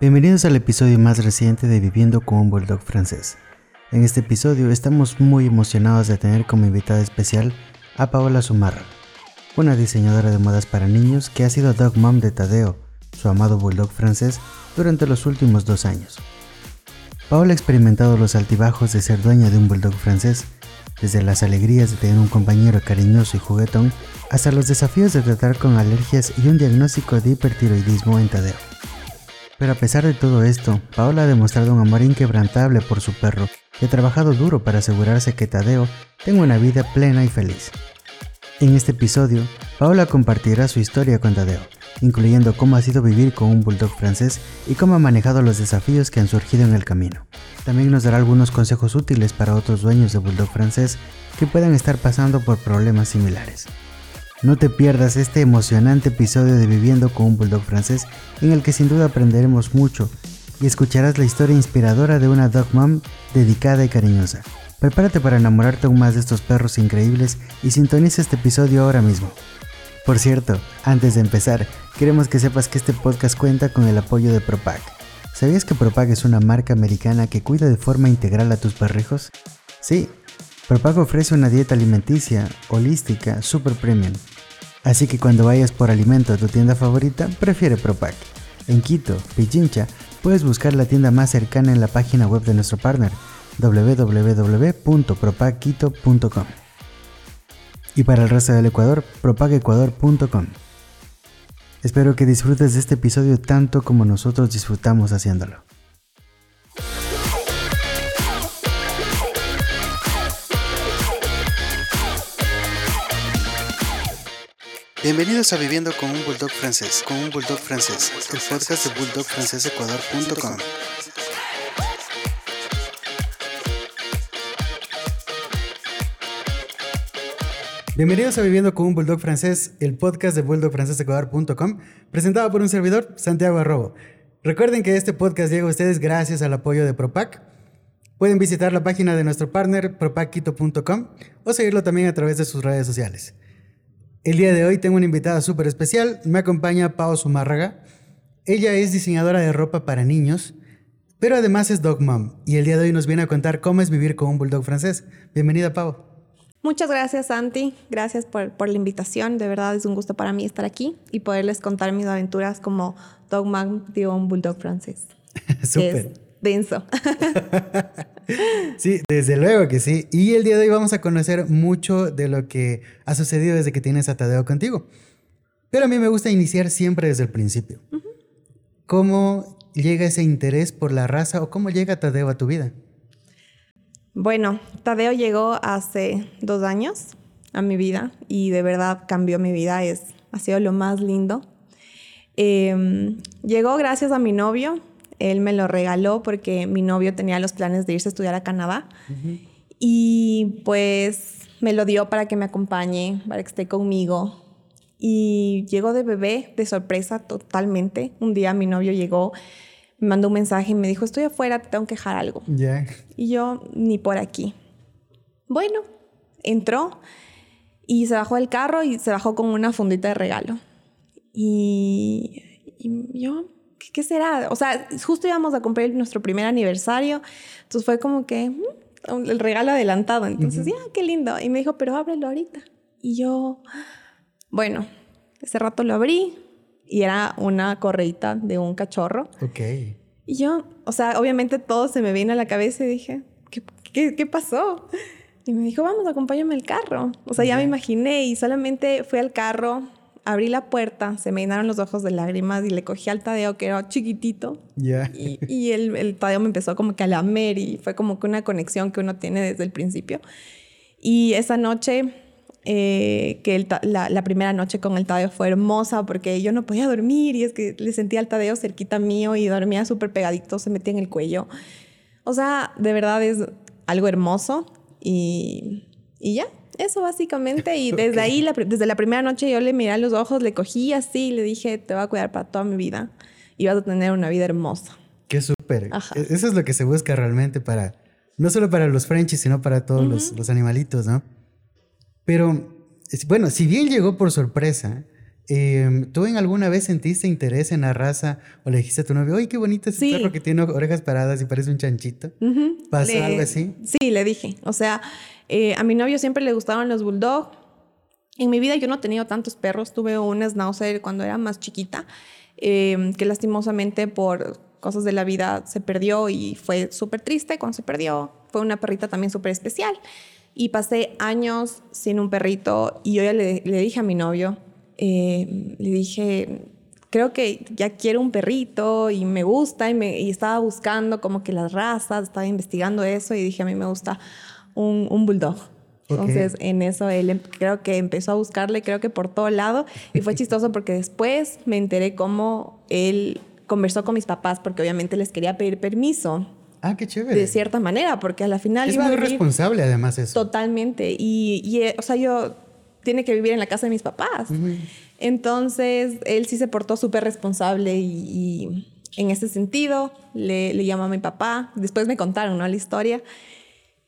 Bienvenidos al episodio más reciente de Viviendo con un Bulldog francés. En este episodio estamos muy emocionados de tener como invitada especial a Paola Zumarra, una diseñadora de modas para niños que ha sido dog mom de Tadeo, su amado Bulldog francés, durante los últimos dos años. Paola ha experimentado los altibajos de ser dueña de un Bulldog francés, desde las alegrías de tener un compañero cariñoso y juguetón, hasta los desafíos de tratar con alergias y un diagnóstico de hipertiroidismo en Tadeo. Pero a pesar de todo esto, Paola ha demostrado un amor inquebrantable por su perro y ha trabajado duro para asegurarse que Tadeo tenga una vida plena y feliz. En este episodio, Paola compartirá su historia con Tadeo, incluyendo cómo ha sido vivir con un bulldog francés y cómo ha manejado los desafíos que han surgido en el camino. También nos dará algunos consejos útiles para otros dueños de bulldog francés que puedan estar pasando por problemas similares. No te pierdas este emocionante episodio de Viviendo con un Bulldog francés en el que sin duda aprenderemos mucho y escucharás la historia inspiradora de una dog mom dedicada y cariñosa. Prepárate para enamorarte aún más de estos perros increíbles y sintoniza este episodio ahora mismo. Por cierto, antes de empezar, queremos que sepas que este podcast cuenta con el apoyo de Propac. ¿Sabías que Propac es una marca americana que cuida de forma integral a tus perrijos? Sí, Propac ofrece una dieta alimenticia, holística, super premium. Así que cuando vayas por alimento a tu tienda favorita, prefiere Propac. En Quito, Pichincha, puedes buscar la tienda más cercana en la página web de nuestro partner, www.propacquito.com. Y para el resto del Ecuador, propagecuador.com. Espero que disfrutes de este episodio tanto como nosotros disfrutamos haciéndolo. Bienvenidos a Viviendo con un Bulldog francés, con un Bulldog francés, el podcast de bulldogfrancesecuador.com. Bienvenidos a Viviendo con un Bulldog francés, el podcast de bulldogfrancesecuador.com, presentado por un servidor, Santiago Arrobo. Recuerden que este podcast llega a ustedes gracias al apoyo de Propac. Pueden visitar la página de nuestro partner, propacquito.com, o seguirlo también a través de sus redes sociales. El día de hoy tengo una invitada súper especial. Me acompaña Pau Zumárraga. Ella es diseñadora de ropa para niños, pero además es dog mom. Y el día de hoy nos viene a contar cómo es vivir con un bulldog francés. Bienvenida, Pau. Muchas gracias, Santi. Gracias por, por, la invitación. De verdad es un gusto para mí estar aquí y poderles contar mis aventuras como dog mom de un bulldog francés. Súper. Denso. sí, desde luego que sí. Y el día de hoy vamos a conocer mucho de lo que ha sucedido desde que tienes a Tadeo contigo. Pero a mí me gusta iniciar siempre desde el principio. ¿Cómo llega ese interés por la raza o cómo llega Tadeo a tu vida? Bueno, Tadeo llegó hace dos años a mi vida y de verdad cambió mi vida. Es, ha sido lo más lindo. Em, llegó gracias a mi novio, él me lo regaló porque mi novio tenía los planes de irse a estudiar a Canadá. Y pues me lo dio para que me acompañe, para que esté conmigo. Y llegó de bebé, de sorpresa totalmente. Un día mi novio llegó, me mandó un mensaje y me dijo, estoy afuera, te tengo que dejar algo. Y yo, ni por aquí. Bueno, entró y se bajó del carro y se bajó con una fundita de regalo. Y, y yo, ¿qué será? O sea, justo íbamos a cumplir nuestro primer aniversario, entonces fue como que mm, el regalo adelantado, entonces, ya, qué lindo. Y me dijo, pero ábrelo ahorita. Y yo, bueno, ese rato lo abrí y era una correita de un cachorro. Ok. Y yo, o sea, obviamente todo se me vino a la cabeza y dije, ¿qué, qué, qué pasó? Y me dijo, vamos, acompáñame al carro. O sea, ya me imaginé y solamente fui al carro, abrí la puerta, se me llenaron los ojos de lágrimas y le cogí al Tadeo que era chiquitito. Y, y el, el, Tadeo me empezó como que a lamer y fue como que una conexión que uno tiene desde el principio. Y esa noche, eh, que el, la, la, primera noche con el Tadeo fue hermosa porque yo no podía dormir y es que le sentía al Tadeo cerquita mío y dormía súper pegadito, se metía en el cuello. O sea, de verdad es algo hermoso y, y ya, eso básicamente. Y desde ahí, desde la primera noche yo le miré a los ojos, le cogí así y le dije, te voy a cuidar para toda mi vida. Y vas a tener una vida hermosa. Qué súper. E-, eso es lo que se busca realmente para, no solo para los Frenchies, sino para todos los, animalitos, ¿no? Pero, bueno, si bien llegó por sorpresa, Em, ¿Tú en alguna vez sentiste interés en la raza o le dijiste a tu novio, oye, qué bonito ese perro que tiene orejas paradas y parece un chanchito? ¿Pasó algo así? Sí, le dije. O sea, eh, a mi novio siempre le gustaban los bulldog. En mi vida yo no he tenido tantos perros. Tuve un schnauzer cuando era más chiquita, em, que lastimosamente por cosas de la vida se perdió y fue súper triste cuando se perdió. Fue una perrita también súper especial. Y pasé años sin un perrito y yo ya le, dije a mi novio, eh, le dije, creo que ya quiero un perrito y me gusta y, y, estaba buscando como que las razas, estaba investigando eso y dije, a mí me gusta un, un bulldog. Entonces, en eso él em, creo que empezó a buscarle, creo que por todo lado. Y fue chistoso porque después me enteré cómo él conversó con mis papás, porque obviamente les quería pedir permiso. Ah, qué chévere. De cierta manera, porque a la final. Es muy responsable, además, eso. Totalmente. Y, y, eh, o sea, yo tiene que vivir en la casa de mis papás. Entonces, él sí se portó súper responsable y, en ese sentido le, le, llamó a mi papá. Después me contaron ¿no? la historia.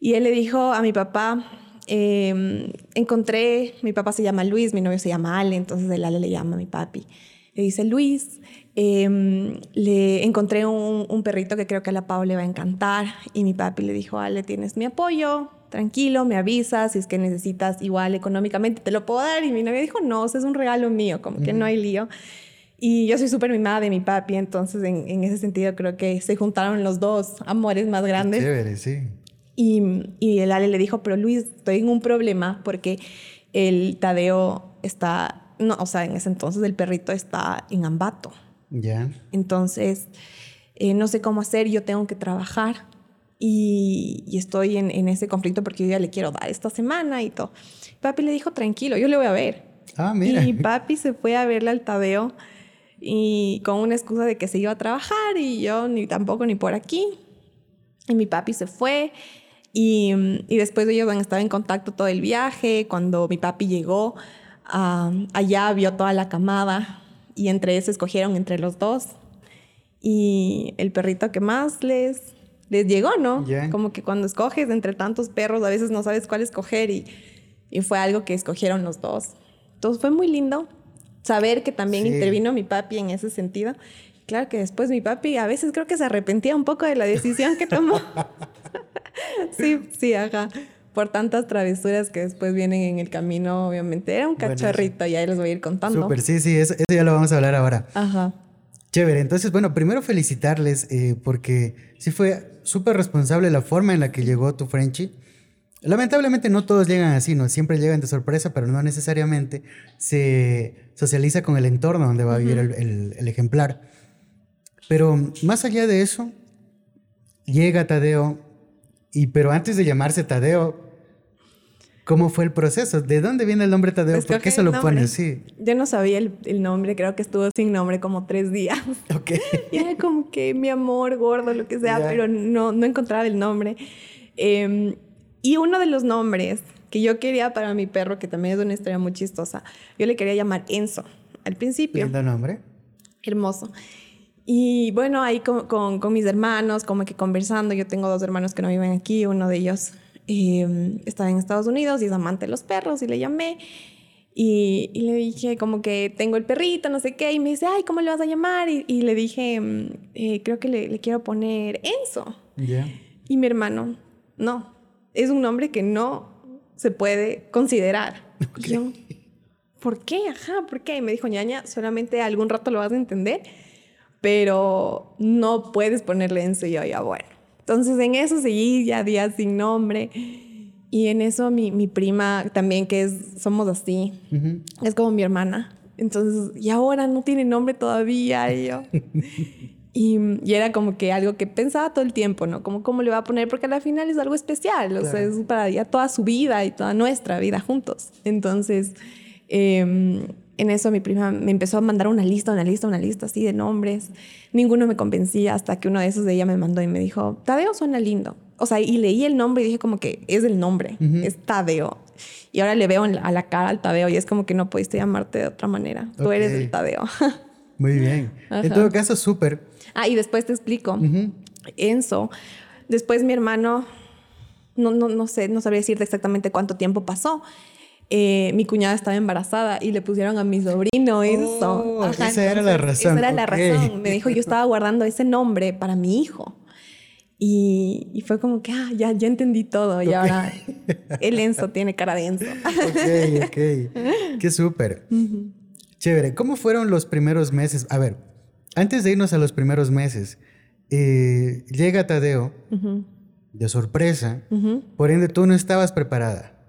Y él le dijo a mi papá, em, encontré, mi papá se llama Luis, mi novio se llama Ale, entonces el Ale le llama a mi papi. Le dice, Luis, em, le encontré un, un, perrito que creo que a la Pau le va a encantar. Y mi papi le dijo, Ale, tienes mi apoyo, tranquilo, me avisas, si es que necesitas igual económicamente, te lo puedo dar. Y mi novia dijo, no, es un regalo mío, como que no hay lío. Y yo soy súper mimada de mi papi, entonces en, en, ese sentido creo que se juntaron los dos amores más grandes. chévere, sí. Y, y el Ale le dijo, pero Luis, estoy en un problema porque el Tadeo está, no, o sea, en ese entonces el perrito está en Ambato. Ya. Entonces, eh, no sé cómo hacer, yo tengo que trabajar y, estoy en, ese conflicto porque yo ya le quiero dar esta semana y todo. Papi le dijo, tranquilo, yo le voy a ver. Ah, mira. Y papi se fue a verle al Tadeo y con una excusa de que se iba a trabajar y yo ni tampoco ni por aquí. Y mi papi se fue y, y después ellos han estado en contacto todo el viaje. Cuando mi papi llegó allá, vio toda la camada y entre eso escogieron entre los dos. Y el perrito que más les les llegó, ¿no? Como que cuando escoges entre tantos perros, a veces no sabes cuál escoger y, y fue algo que escogieron los dos. Entonces fue muy lindo saber que también intervino mi papi en ese sentido. Claro que después mi papi a veces creo que se arrepentía un poco de la decisión que tomó. sí, sí, ajá. Por tantas travesuras que después vienen en el camino, obviamente. Era un cachorrito y ahí les voy a ir contando. Súper, sí, sí, eso, eso ya lo vamos a hablar ahora. Ajá. Chévere, entonces, bueno, primero felicitarles eh, porque sí fue súper responsable la forma en la que llegó tu Frenchy. Lamentablemente no todos llegan así, ¿no? Siempre llegan de sorpresa, pero no necesariamente se socializa con el entorno donde va a vivir el, el, ejemplar. Pero más allá de eso, llega Tadeo, y pero antes de llamarse Tadeo, ¿Cómo fue el proceso? ¿De dónde viene el nombre Tadeo? ¿Por qué se lo pone así? Yo no sabía el, nombre, creo que estuvo sin nombre como tres días. Ok. y era como que mi amor gordo, lo que sea, pero no, no encontraba el nombre. Em, y uno de los nombres que yo quería para mi perro, que también es una historia muy chistosa, yo le quería llamar Enzo al principio. ¿Lindo nombre? Hermoso. Y bueno, ahí con, con, con, mis hermanos, como que conversando, yo tengo dos hermanos que no viven aquí, uno de ellos eh, estaba en Estados Unidos y es amante de los perros y le llamé y, le dije como que tengo el perrito, no sé qué, y me dice, ay, ¿cómo le vas a llamar? Y, le dije, mm, eh, creo que le, quiero poner Enzo. Y mi hermano, no, es un nombre que no se puede considerar. yo, ¿por qué? Ajá, ¿por qué? Y me dijo, ñaña, solamente algún rato lo vas a entender, pero no puedes ponerle Enzo. Y yo, ya, bueno. Entonces en eso seguí ya días sin nombre. Y en eso mi, mi prima también, que es, somos así, es como mi hermana. Entonces, y ahora no tiene nombre todavía. Y yo. y, y, era como que algo que pensaba todo el tiempo, ¿no? Como cómo le va a poner, porque al final es algo especial, o sea, es para ya toda su vida y toda nuestra vida juntos. Entonces, eh, en eso mi prima me empezó a mandar una lista, una lista, una lista así de nombres. Ninguno me convencía hasta que uno de esos de ella me mandó y me dijo, Tadeo suena lindo. O sea, y leí el nombre y dije como que es el nombre, es Tadeo. Y ahora le veo a la cara al Tadeo y es como que no pudiste llamarte de otra manera. Tú eres el Tadeo. Muy bien. En todo caso, súper. Ah, y después te explico. Enzo. Después mi hermano, no, no, no sé, no sabría decirte exactamente cuánto tiempo pasó, eh, mi cuñada estaba embarazada y le pusieron a mi sobrino eso. Oh, esa era la razón. Esa era la razón. Me dijo, yo estaba guardando ese nombre para mi hijo. Y, fue como que, ah, ya, ya entendí todo. Y ahora el Enzo tiene cara de Enzo. ok, ok. Qué súper. Chévere. ¿Cómo fueron los primeros meses? A ver, antes de irnos a los primeros meses, eh, llega Tadeo de sorpresa. Por ende, tú no estabas preparada.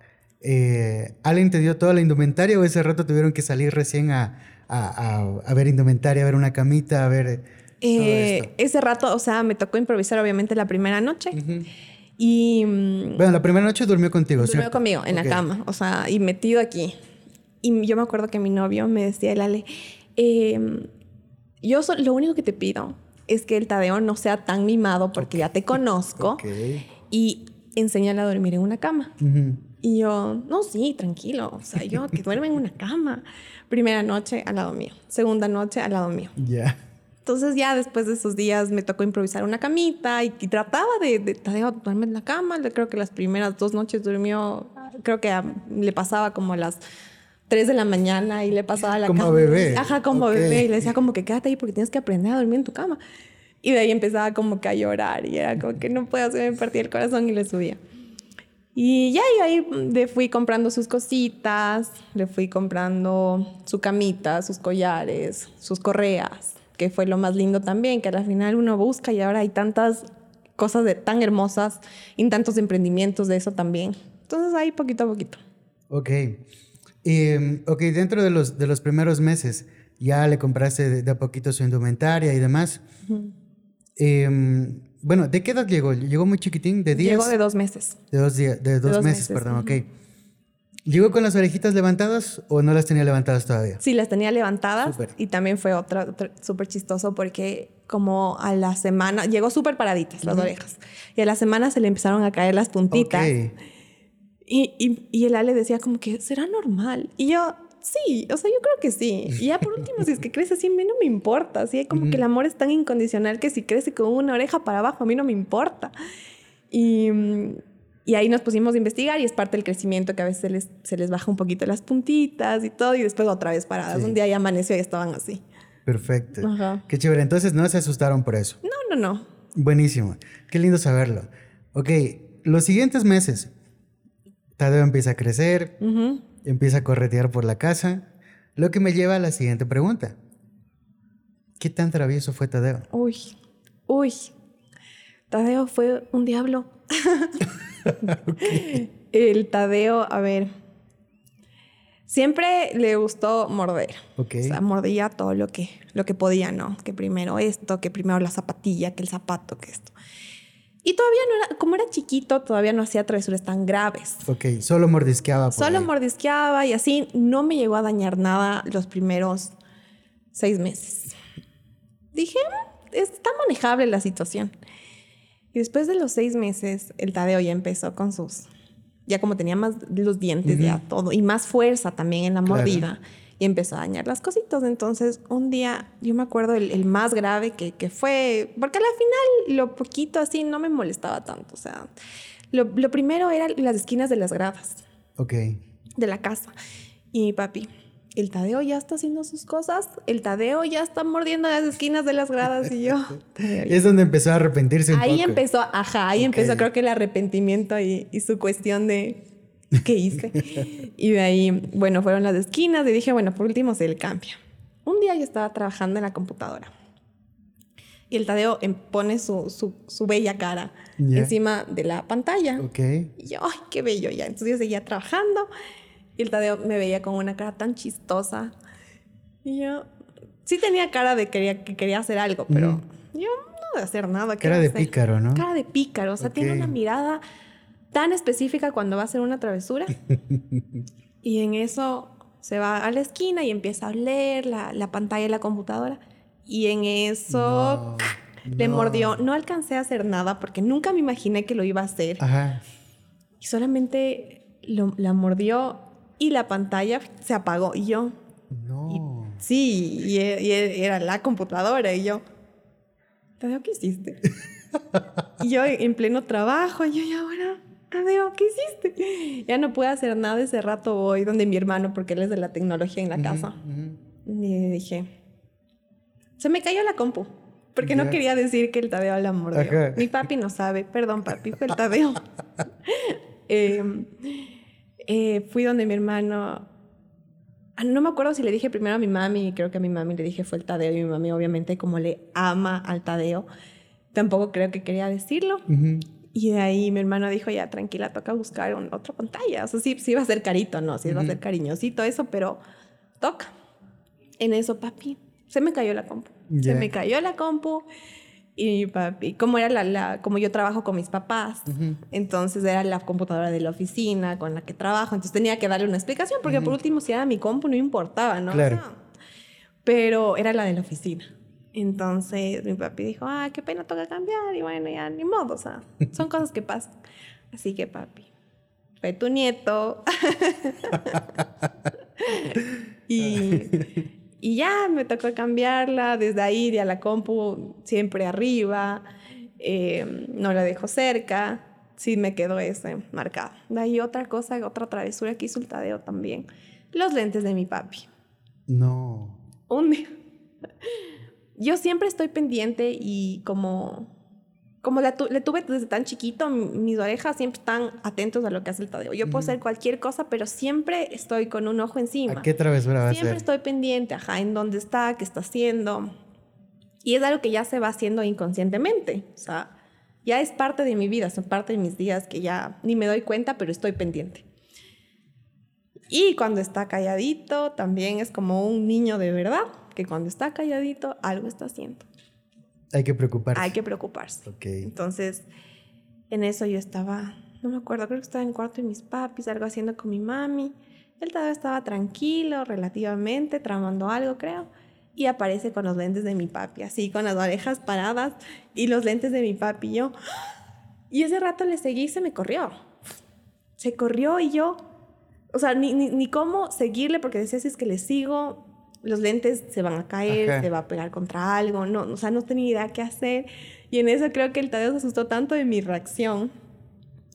Eh, ¿Alguien te dio toda la indumentaria o ese rato tuvieron que salir recién a, a ver indumentaria, a ver una camita, a ver eh, ese rato, o sea, me tocó improvisar obviamente la primera noche. Y... Mm, bueno, la primera noche durmió contigo, Durmió conmigo en la cama, o sea, y metido aquí. Y yo me acuerdo que mi novio me decía, el Ale, em, yo lo único que te pido es que el Tadeo no sea tan mimado porque ya te conozco y enséñale a dormir en una cama. Y yo, no, sí, tranquilo, o sea, yo que duerme en una cama. Primera noche al lado mío, segunda noche al lado mío. Ya. Entonces ya después de esos días me tocó improvisar una camita y, trataba de, de dormir en la cama. Creo que las primeras dos noches durmió, creo que le pasaba como a las 3 de la mañana y le pasaba a la como cama. bebé. Ajá, como bebé. Y le decía como que quédate ahí porque tienes que aprender a dormir en tu cama. Y de ahí empezaba como que a llorar y era como que no puedo hacer, me partía el corazón y le subía. Y ya, y ahí le fui comprando sus cositas, le fui comprando su camita, sus collares, sus correas que fue lo más lindo también, que al final uno busca y ahora hay tantas cosas de, tan hermosas y tantos emprendimientos de eso también. Entonces ahí poquito a poquito. Ok. Eh, ok, dentro de los, de los primeros meses ya le compraste de, a poquito su indumentaria y demás. Em, bueno, ¿de qué edad llegó? ¿Llegó muy chiquitín? ¿De 10? Llegó de dos meses. De dos, de dos, meses, perdón, ok. ¿Llegó con las orejitas levantadas o no las tenía levantadas todavía? Sí, las tenía levantadas. Y también fue otra, súper chistoso porque como a la semana, llegó súper paraditas las orejas. Y a la semana se le empezaron a caer las puntitas. Y, y, y, el Ale decía como que, ¿será normal? Y yo, sí, o sea, yo creo que sí. Y ya por último, si es que crece así, a mí no me importa. Así como que el amor es tan incondicional que si crece con una oreja para abajo, a mí no me importa. Y y ahí nos pusimos a investigar y es parte del crecimiento que a veces se les, se les baja un poquito las puntitas y todo y después otra vez paradas. Un día ya amaneció y estaban así. Perfecto. Qué chévere. Entonces no se asustaron por eso. No, no, no. Buenísimo. Qué lindo saberlo. Ok, los siguientes meses, Tadeo empieza a crecer, empieza a corretear por la casa, lo que me lleva a la siguiente pregunta. ¿Qué tan travieso fue Tadeo? Uy, uy. Tadeo fue un diablo. El Tadeo, a ver. Siempre le gustó morder. O sea, mordía todo lo que, lo que podía, ¿no? Que primero esto, que primero la zapatilla, que el zapato, que esto. Y todavía no era, como era chiquito, todavía no hacía travesuras tan graves. Ok, solo mordisqueaba. solo mordisqueaba y así no me llegó a dañar nada los primeros seis meses. Dije, mm, está manejable la situación. Y después de los seis meses, el Tadeo ya empezó con sus, ya como tenía más los dientes, ya todo, y más fuerza también en la mordida, y empezó a dañar las cositas. Entonces, un día, yo me acuerdo el, más grave que, que, fue, porque al final lo poquito así no me molestaba tanto, o sea, lo, lo primero eran las esquinas de las gradas. Ok. De la casa. Y mi papi, el Tadeo ya está haciendo sus cosas, el Tadeo ya está mordiendo las esquinas de las gradas y yo. es donde empezó a arrepentirse un ahí empezó, ajá, ahí empezó creo que el arrepentimiento y, su cuestión de qué hice. y de ahí, bueno, fueron las esquinas y dije, bueno, por último se le cambia. Un día yo estaba trabajando en la computadora y el Tadeo em, pone su, su, bella cara encima de la pantalla. Ok. Y yo, ay, qué bello ya. Entonces yo seguía trabajando y el Tadeo me veía con una cara tan chistosa. Y yo sí tenía cara de quería, que quería hacer algo, pero yo no de hacer nada. Cara de pícaro, ¿no? Cara de pícaro. O sea, tiene una mirada tan específica cuando va a hacer una travesura. y en eso se va a la esquina y empieza a oler la, la pantalla de la computadora. Y en eso le mordió. No alcancé a hacer nada porque nunca me imaginé que lo iba a hacer. Ajá. Y solamente lo, la mordió y la pantalla se apagó. Y yo. No. sí, y, e, era la computadora. Y yo. ¿Qué hiciste? y yo en pleno trabajo, y yo, ¿y ahora Tadeo, ¿qué hiciste? Ya no puedo hacer nada, ese rato voy donde mi hermano, porque él es de la tecnología en la casa. Y dije, se me cayó la compu. Porque no quería decir que el Tadeo la mordió. Mi papi no sabe. Perdón, papi, fue el Tadeo. Em, eh, fui donde mi hermano. Ah, no me acuerdo si le dije primero a mi mami, creo que a mi mami le dije fue el Tadeo y mi mami obviamente como le ama al Tadeo, tampoco creo que quería decirlo. Y de ahí mi hermano dijo, ya tranquila, toca buscar un, otra pantalla. O sea, sí, sí va a ser carito, no, sí va a ser cariñosito eso, pero toca. En eso, papi, se me cayó la compu. Se me cayó la compu. Y papi, como era la, la, como yo trabajo con mis papás, entonces era la computadora de la oficina con la que trabajo, entonces tenía que darle una explicación, porque por último si era mi compu no importaba, ¿no? Claro. pero era la de la oficina. Entonces mi papi dijo, ah, qué pena, toca cambiar, y bueno, ya ni modo, o sea, son cosas que pasan. Así que papi, fue tu nieto. y y ya me tocó cambiarla, desde ahí de a la compu siempre arriba, em, no la dejo cerca, sí me quedó ese marcado. De ahí otra cosa, otra travesura que hizo el Tadeo también, los lentes de mi papi. No. Un día. Yo siempre estoy pendiente y como como le tuve desde tan chiquito, mis orejas siempre están atentos a lo que hace el Tadeo. Yo puedo hacer cualquier cosa, pero siempre estoy con un ojo encima. ¿A qué travesura va a Siempre estoy pendiente, ajá, en dónde está, qué está haciendo. Y es algo que ya se va haciendo inconscientemente. O sea, ya es parte de mi vida, son parte de mis días que ya ni me doy cuenta, pero estoy pendiente. Y cuando está calladito, también es como un niño de verdad, que cuando está calladito, algo está haciendo. Hay que preocuparse. Hay que preocuparse. Entonces, en eso yo estaba, no me acuerdo, creo que estaba en cuarto de mis papis, algo haciendo con mi mami. Él todavía estaba tranquilo, relativamente, tramando algo, creo. Y aparece con los lentes de mi papi, así, con las orejas paradas y los lentes de mi papi. Y yo, y ese rato le seguí y se me corrió. Se corrió y yo, o sea, ni, ni, ni cómo seguirle, porque decía, si es que le sigo, los lentes se van a caer, se va a pegar contra algo, no, o sea, no tenía idea qué hacer. Y en eso creo que el Tadeo se asustó tanto de mi reacción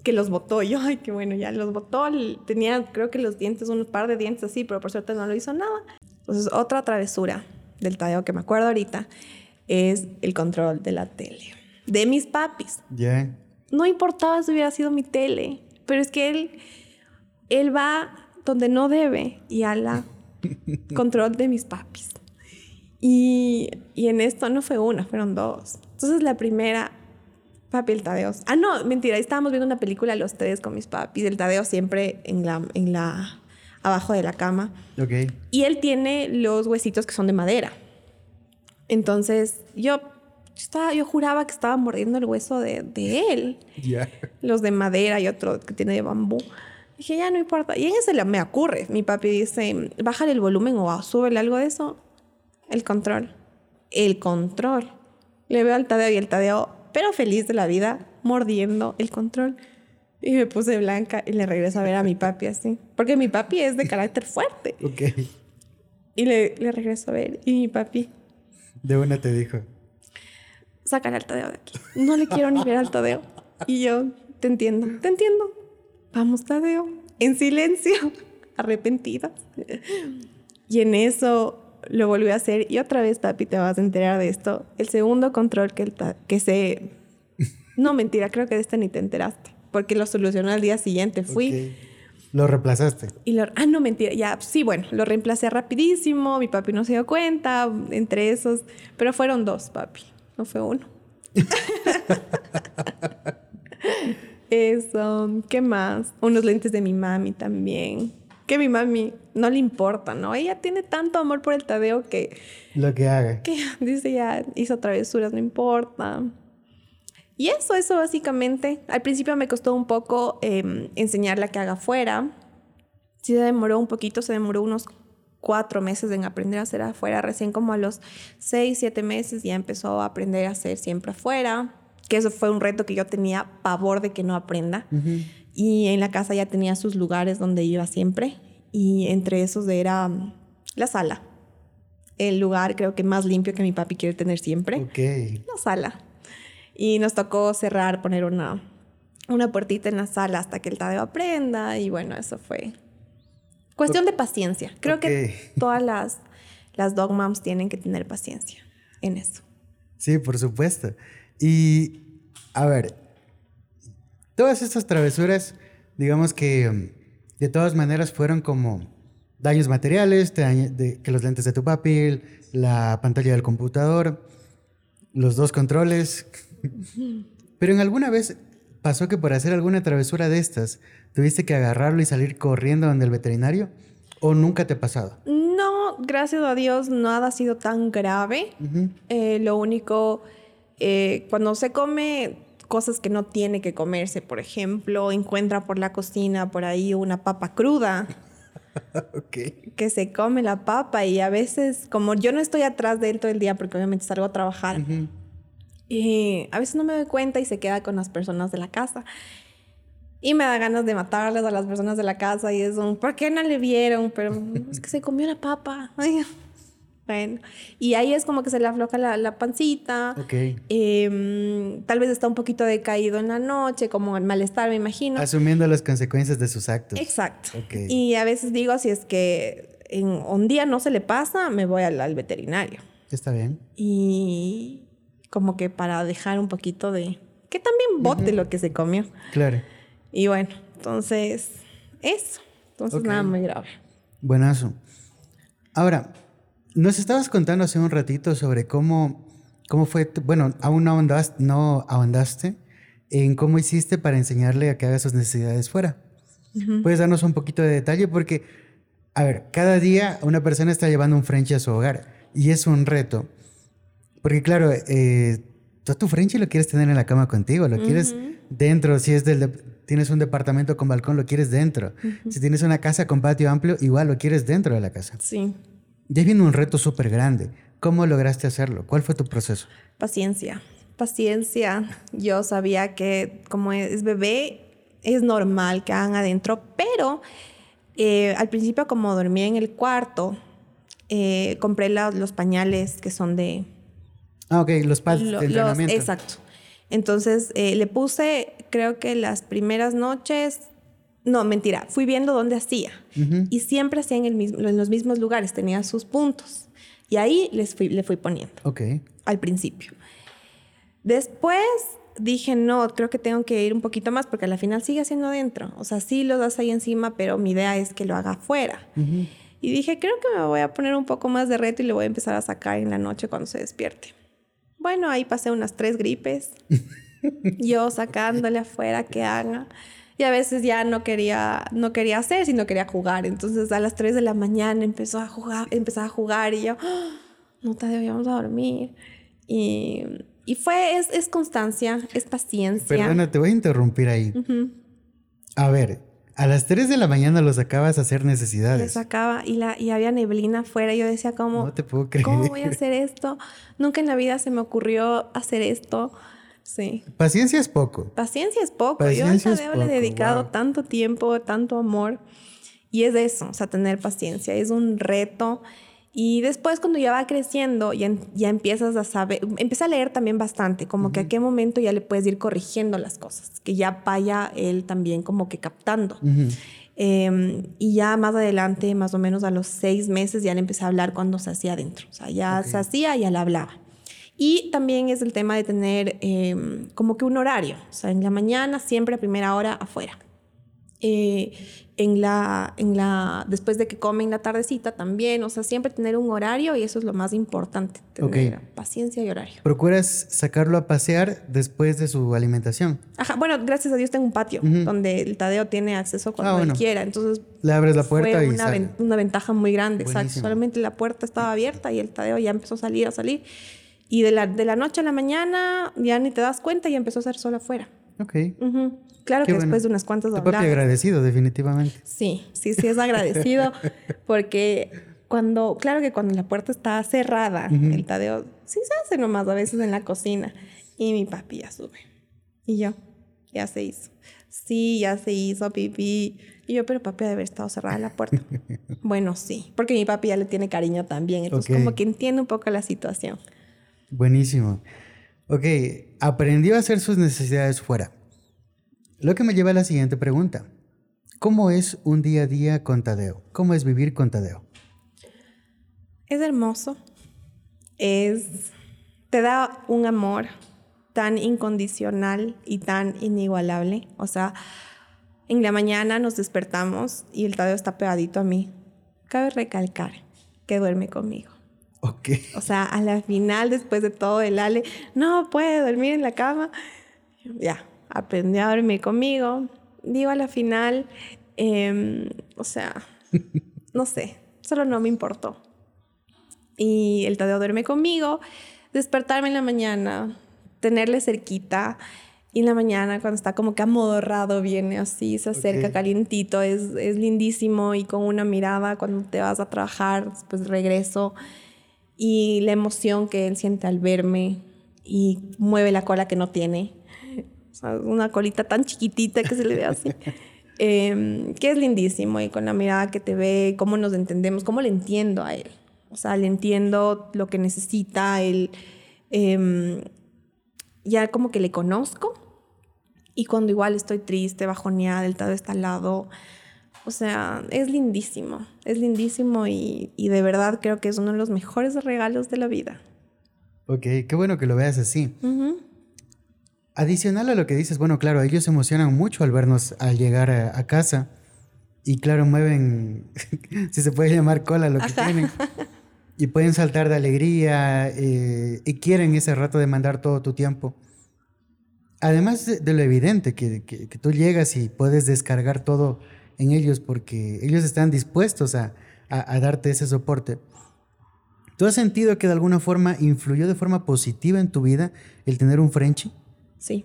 que los botó. Yo, ay, qué bueno, ya los botó. Tenía, creo que los dientes, un par de dientes así, pero por suerte no lo hizo nada. Entonces, otra travesura del Tadeo que me acuerdo ahorita es el control de la tele. De mis papis. Ya. No importaba si hubiera sido mi tele, pero es que él, él va donde no debe y a la control de mis papis. Y, y, en esto no fue una, fueron dos. Entonces la primera, papi, el Tadeo. Ah, no, mentira, estábamos viendo una película los tres con mis papis, el Tadeo siempre en la, en la, abajo de la cama. Ok. Y él tiene los huesitos que son de madera. Entonces yo, estaba, yo juraba que estaba mordiendo el hueso de, de él. Ya. Los de madera y otro que tiene de bambú. Dije, ya no importa. Y en ese me ocurre. Mi papi dice, bájale el volumen o súbele algo de eso. El control. El control. Le veo al Tadeo y el Tadeo, pero feliz de la vida, mordiendo el control. Y me puse blanca y le regreso a ver a mi papi así. Porque mi papi es de carácter fuerte. Ok. Y le, le regreso a ver. Y mi papi. De una te dijo. Sácale al Tadeo de aquí. No le quiero ni ver al Tadeo. Y yo, te entiendo, te entiendo. Vamos, Tadeo, en silencio, arrepentida. Y en eso lo volvió a hacer y otra vez, papi, te vas a enterar de esto. El segundo control que, el que se... No, mentira, creo que de este ni te enteraste, porque lo solucionó al día siguiente. Fui... ¿Lo reemplazaste? Y lo, ah, no, mentira, ya, sí, bueno, lo reemplacé rapidísimo, mi papi no se dio cuenta, entre esos, pero fueron dos, papi, no fue uno. Eso, ¿qué más? Unos lentes de mi mami también. Que mi mami no le importa, ¿no? Ella tiene tanto amor por el Tadeo que... Lo que haga. Que dice ya, hizo travesuras, no importa. Y eso, eso básicamente. Al principio me costó un poco eh, enseñarle que haga afuera. Sí se demoró un poquito, se demoró unos cuatro meses en aprender a hacer afuera. Recién como a los seis, siete meses ya empezó a aprender a hacer siempre afuera que eso fue un reto que yo tenía pavor de que no aprenda. Y en la casa ya tenía sus lugares donde iba siempre. Y entre esos era mm, la sala. El lugar creo que más limpio que mi papi quiere tener siempre. Ok. La sala. Y nos tocó cerrar, poner una, una puertita en la sala hasta que el Tadeo aprenda y bueno, eso fue cuestión de paciencia. Creo que todas las, las dog moms tienen que tener paciencia en eso. Sí, por supuesto. Y a ver, todas estas travesuras, digamos que mm, de todas maneras fueron como daños materiales, que los lentes de tu papi, la pantalla del computador, los dos controles. Pero en alguna vez pasó que por hacer alguna travesura de estas, tuviste que agarrarlo y salir corriendo donde el veterinario. ¿O nunca te ha pasado? No, gracias a Dios, nada ha sido tan grave. Eh, lo único, eh, cuando se come cosas que no tiene que comerse, por ejemplo, encuentra por la cocina por ahí una papa cruda. Que se come la papa y a veces, como yo no estoy atrás de él todo el día porque obviamente salgo a trabajar, y a veces no me doy cuenta y se queda con las personas de la casa. Y me da ganas de matarles a las personas de la casa y es un, ¿por qué no le vieron? Pero es que se comió la papa. bueno, y ahí es como que se le afloja la, pancita. Ok. Em, tal vez está un poquito decaído en la noche, como el malestar, me imagino. Asumiendo las consecuencias de sus actos. Exacto. Y a veces digo, si es que en un día no se le pasa, me voy al, al veterinario. Está bien. Y como que para dejar un poquito de... Que también bote lo que se comió. Claro. Y bueno, entonces, eso. Entonces, nada muy grave. Buenazo. Ahora, nos estabas contando hace un ratito sobre cómo, cómo fue, bueno, aún no ahondaste, no ahondaste en cómo hiciste para enseñarle a que haga sus necesidades fuera. ¿Puedes darnos un poquito de detalle? Porque, a ver, cada día una persona está llevando un French a su hogar y es un reto. Porque, claro, eh, tú tu French lo quieres tener en la cama contigo, lo quieres dentro, si es del, tienes un departamento con balcón, lo quieres dentro. Si tienes una casa con patio amplio, igual lo quieres dentro de la casa. Sí. Ya viene un reto súper grande. ¿Cómo lograste hacerlo? ¿Cuál fue tu proceso? Paciencia, paciencia. Yo sabía que como es bebé, es normal que hagan adentro, pero eh, al principio como dormía en el cuarto, eh, compré los pañales que son de... Ah, ok, los pads de entrenamiento. exacto. Entonces eh, le puse, creo que las primeras noches, no, mentira, fui viendo dónde hacía. Y siempre hacía en, el mismo, en los mismos lugares, tenía sus puntos. Y ahí les fui, le fui poniendo. Ok. Al principio. Después dije, no, creo que tengo que ir un poquito más porque al final sigue haciendo adentro. O sea, sí lo das ahí encima, pero mi idea es que lo haga afuera. Y dije, creo que me voy a poner un poco más de reto y le voy a empezar a sacar en la noche cuando se despierte. Bueno, ahí pasé unas tres gripes. yo sacándole afuera que haga. Y a veces ya no quería, no quería hacer, sino quería jugar. Entonces a las 3 de la mañana empezó a jugar, empezaba a jugar y yo, ¡Ah! no te debíamos dormir. Y, y fue, es, es, constancia, es paciencia. Perdona, te voy a interrumpir ahí. A ver, a las 3 de la mañana los sacabas a hacer necesidades. Los sacaba y, la, y había neblina afuera. Yo decía, ¿cómo, no te puedo creer. ¿cómo voy a hacer esto? Nunca en la vida se me ocurrió hacer esto. Sí. Paciencia es poco. Paciencia es poco. Paciencia Yo a le he dedicado tanto tiempo, tanto amor. Y es eso, o sea, tener paciencia. Es un reto. Y después cuando ya va creciendo, ya, ya empiezas a saber, empieza a leer también bastante, como que a qué momento ya le puedes ir corrigiendo las cosas, que ya vaya él también como que captando. Em, y ya más adelante, más o menos a los seis meses, ya le empecé a hablar cuando se hacía adentro. O sea, ya se hacía, ya le hablaba. Y también es el tema de tener em, como que un horario. O sea, en la mañana, siempre a primera hora afuera. Eh, en la, en la, después de que comen la tardecita también, o sea, siempre tener un horario y eso es lo más importante, tener paciencia y horario. ¿Procuras sacarlo a pasear después de su alimentación? Ajá, bueno, gracias a Dios tengo un patio donde el Tadeo tiene acceso cuando ah, quiera, entonces... Le abres la puerta fue y una, una ventaja muy grande, exacto. Solamente la puerta estaba abierta y el Tadeo ya empezó a salir, a salir. Y de la, de la noche a la mañana ya ni te das cuenta y empezó a ser solo afuera. Ok. Claro que después de unas cuantas Tu papi agradecido, definitivamente. Sí, sí, sí es agradecido porque cuando, claro que cuando la puerta está cerrada, el Tadeo sí se hace nomás a veces en la cocina y mi papi ya sube. Y yo, ya se hizo. Sí, ya se hizo pipí. Y yo, pero papi debe haber estado cerrada la puerta. bueno, sí, porque mi papi ya le tiene cariño también, entonces como que entiende un poco la situación. Buenísimo. Ok, aprendió a hacer sus necesidades fuera. Lo que me lleva a la siguiente pregunta. ¿Cómo es un día a día con Tadeo? ¿Cómo es vivir con Tadeo? Es hermoso. Es. Te da un amor tan incondicional y tan inigualable. O sea, en la mañana nos despertamos y el Tadeo está pegadito a mí. Cabe recalcar que duerme conmigo. O sea, a la final, después de todo el ale, no puede dormir en la cama. Ya, aprendió a dormir conmigo. Digo, a la final, em, o sea, no sé, solo no me importó. Y el Tadeo duerme conmigo, despertarme en la mañana, tenerle cerquita. Y en la mañana, cuando está como que amodorrado, viene así, se acerca calientito, es, es lindísimo y con una mirada cuando te vas a trabajar, después regreso y la emoción que él siente al verme y mueve la cola que no tiene una colita tan chiquitita que se le ve así. Em, que es lindísimo y con la mirada que te ve, cómo nos entendemos, cómo le entiendo a él. O sea, le entiendo lo que necesita, él em, ya como que le conozco y cuando igual estoy triste, bajoneada, el todo está al lado, o sea, es lindísimo, es lindísimo y, y, de verdad creo que es uno de los mejores regalos de la vida. Ok, qué bueno que lo veas así. Adicional a lo que dices, bueno, claro, ellos se emocionan mucho al vernos al llegar a, casa. Y claro, mueven, si se puede llamar cola lo que tienen. Y pueden saltar de alegría eh, y quieren ese rato de mandar todo tu tiempo. Además de, lo evidente, que, que, tú llegas y puedes descargar todo en ellos porque ellos están dispuestos a, a, a darte ese soporte. ¿Tú has sentido que de alguna forma influyó de forma positiva en tu vida el tener un Frenchy? Sí,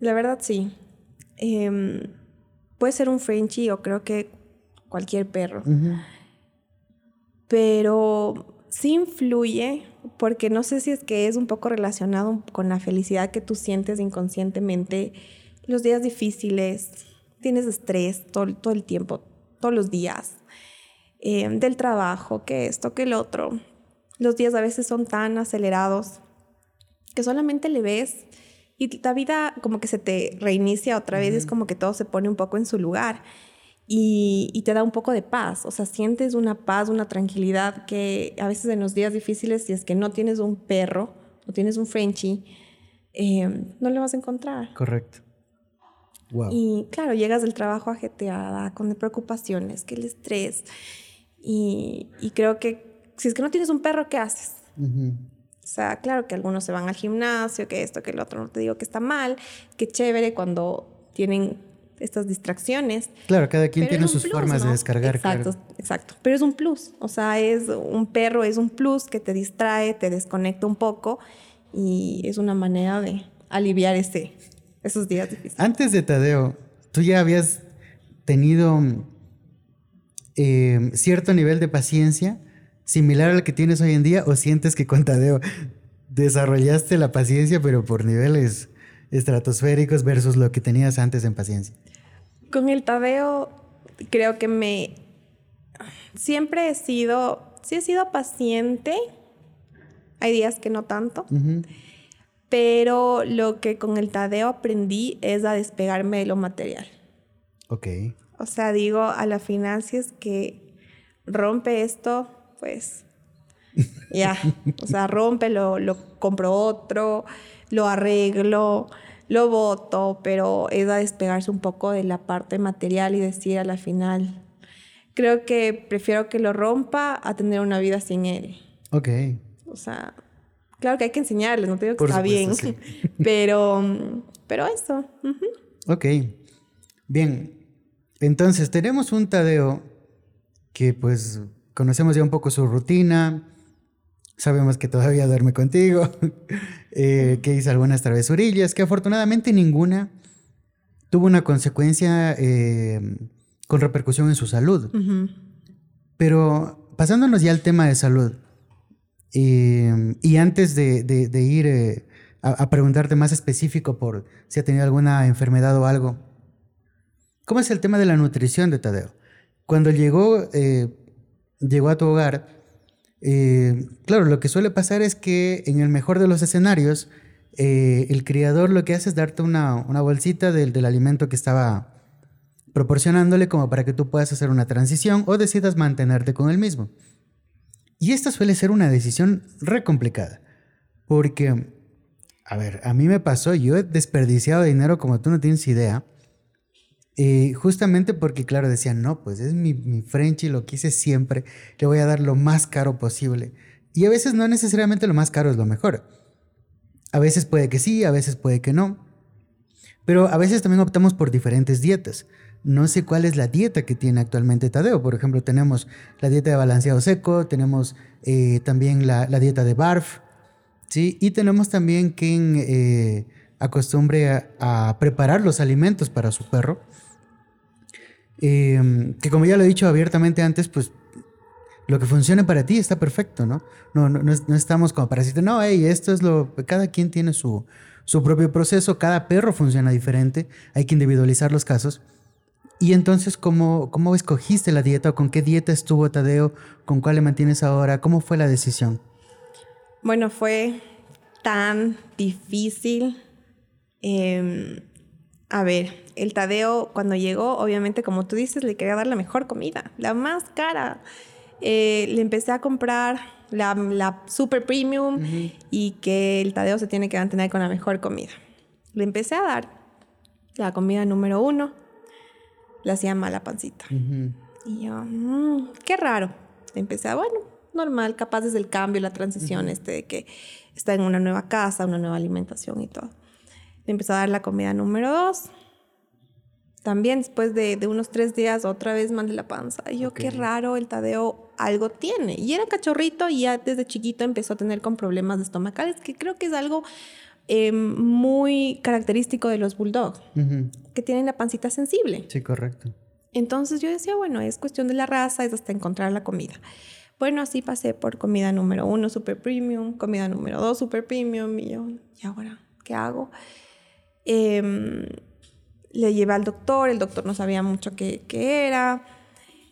la verdad sí. Em, puede ser un Frenchie o creo que cualquier perro. Pero sí influye porque no sé si es que es un poco relacionado con la felicidad que tú sientes inconscientemente, los días difíciles, tienes estrés todo, todo el tiempo, todos los días, em, del trabajo, que esto, que el otro. Los días a veces son tan acelerados que solamente le ves y la vida como que se te reinicia otra vez, es como que todo se pone un poco en su lugar y, y, te da un poco de paz, o sea, sientes una paz, una tranquilidad que a veces en los días difíciles, si es que no tienes un perro o tienes un Frenchie, eh, no le vas a encontrar. Correcto. Wow. Y claro, llegas del trabajo ajeteada, con preocupaciones, que el estrés. Y, y, creo que si es que no tienes un perro, ¿qué haces? O sea, claro que algunos se van al gimnasio, que esto, que el otro, no te digo que está mal, que chévere cuando tienen estas distracciones. Claro, cada quien tiene sus formas de descargar. Exacto, exacto. Pero es un plus, o sea, es un perro, es un plus que te distrae, te desconecta un poco y es una manera de aliviar ese, esos días difíciles. Antes de Tadeo, tú ya habías tenido eh, cierto nivel de paciencia similar al que tienes hoy en día o sientes que con Tadeo desarrollaste la paciencia pero por nibeles estratosféricos versus lo que tenías antes en paciencia? Con el Tadeo creo que me siempre he sido, sí he sido paciente. Hay días que no tanto. Pero lo que con el Tadeo aprendí es a despegarme de lo material. Ok. O sea, digo, a la final, si es que rompe esto, pues ya, o sea, rompe, lo, compro otro, lo arreglo, lo voto, pero es a despegarse un poco de la parte material y decir a la final, creo que prefiero que lo rompa a tener una vida sin él. Ok. O sea, claro que hay que enseñarles, no te digo que está bien, pero, pero eso. Ok, bien. Entonces, tenemos un Tadeo que pues conocemos ya un poco su rutina, sabemos que todavía duerme contigo, eh, que hizo algunas travesurillas, que afortunadamente ninguna tuvo una consecuencia eh, con repercusión en su salud. Pero pasándonos ya al tema de salud, eh, y antes de, ir a, preguntarte más específico por si ha tenido alguna enfermedad o algo, ¿cómo es el tema de la nutrición de Tadeo? Cuando llegó llegó a tu hogar, eh, claro, lo que suele pasar es que en el mejor de los escenarios, eh, el criador lo que hace es darte una, bolsita del, del, alimento que estaba proporcionándole como para que tú puedas hacer una transición o decidas mantenerte con el mismo. Y esta suele ser una decisión re complicada, porque, a ver, a mí me pasó, yo he desperdiciado dinero como tú no tienes idea, eh, justamente porque, claro, decían, no, pues es mi, mi Frenchy, lo quise siempre, le voy a dar lo más caro posible. Y a veces no necesariamente lo más caro es lo mejor. A veces puede que sí, a veces puede que no. Pero a veces también optamos por diferentes dietas. No sé cuál es la dieta que tiene actualmente Tadeo. Por ejemplo, tenemos la dieta de balanceado seco, tenemos eh, también la, dieta de BARF, ¿sí? Y tenemos también quien eh, acostumbre a, preparar los alimentos para su perro. Em, que como ya lo he dicho abiertamente antes, pues lo que funcione para ti está perfecto, ¿no? No, estamos como para decirte, no, hey, esto es lo. Cada quien tiene su, su propio proceso, cada perro funciona diferente, hay que individualizar los casos. Y entonces, ¿cómo, ¿cómo escogiste la dieta o con qué dieta estuvo Tadeo? ¿Con cuál le mantienes ahora? ¿Cómo fue la decisión? Bueno, fue tan difícil. Em, a ver, el Tadeo cuando llegó, obviamente, como tú dices, le quería dar la mejor comida, la más cara. Eh, le empecé a comprar la, super premium y que el Tadeo se tiene que mantener con la mejor comida. Le empecé a dar la comida número uno, le hacía mala pancita. Y yo, mm, qué raro. Empecé a, bueno, normal, capaz desde el cambio, la transición, este de que está en una nueva casa, una nueva alimentación y todo. Le empecé a dar la comida número dos también después de, unos tres días otra vez mandé la panza. Y yo, qué raro, el Tadeo algo tiene. Y era cachorrito y ya desde chiquito empezó a tener con problemas de estomacales, que creo que es algo em, muy característico de los bulldogs, que tienen la pancita sensible. Sí, correcto. Entonces yo decía, bueno, es cuestión de la raza, es hasta encontrar la comida. Bueno, así pasé por comida número uno, super premium, comida número dos, super premium, y yo, ¿y ahora qué hago? Eh, le llevé al doctor, el doctor no sabía mucho qué, era.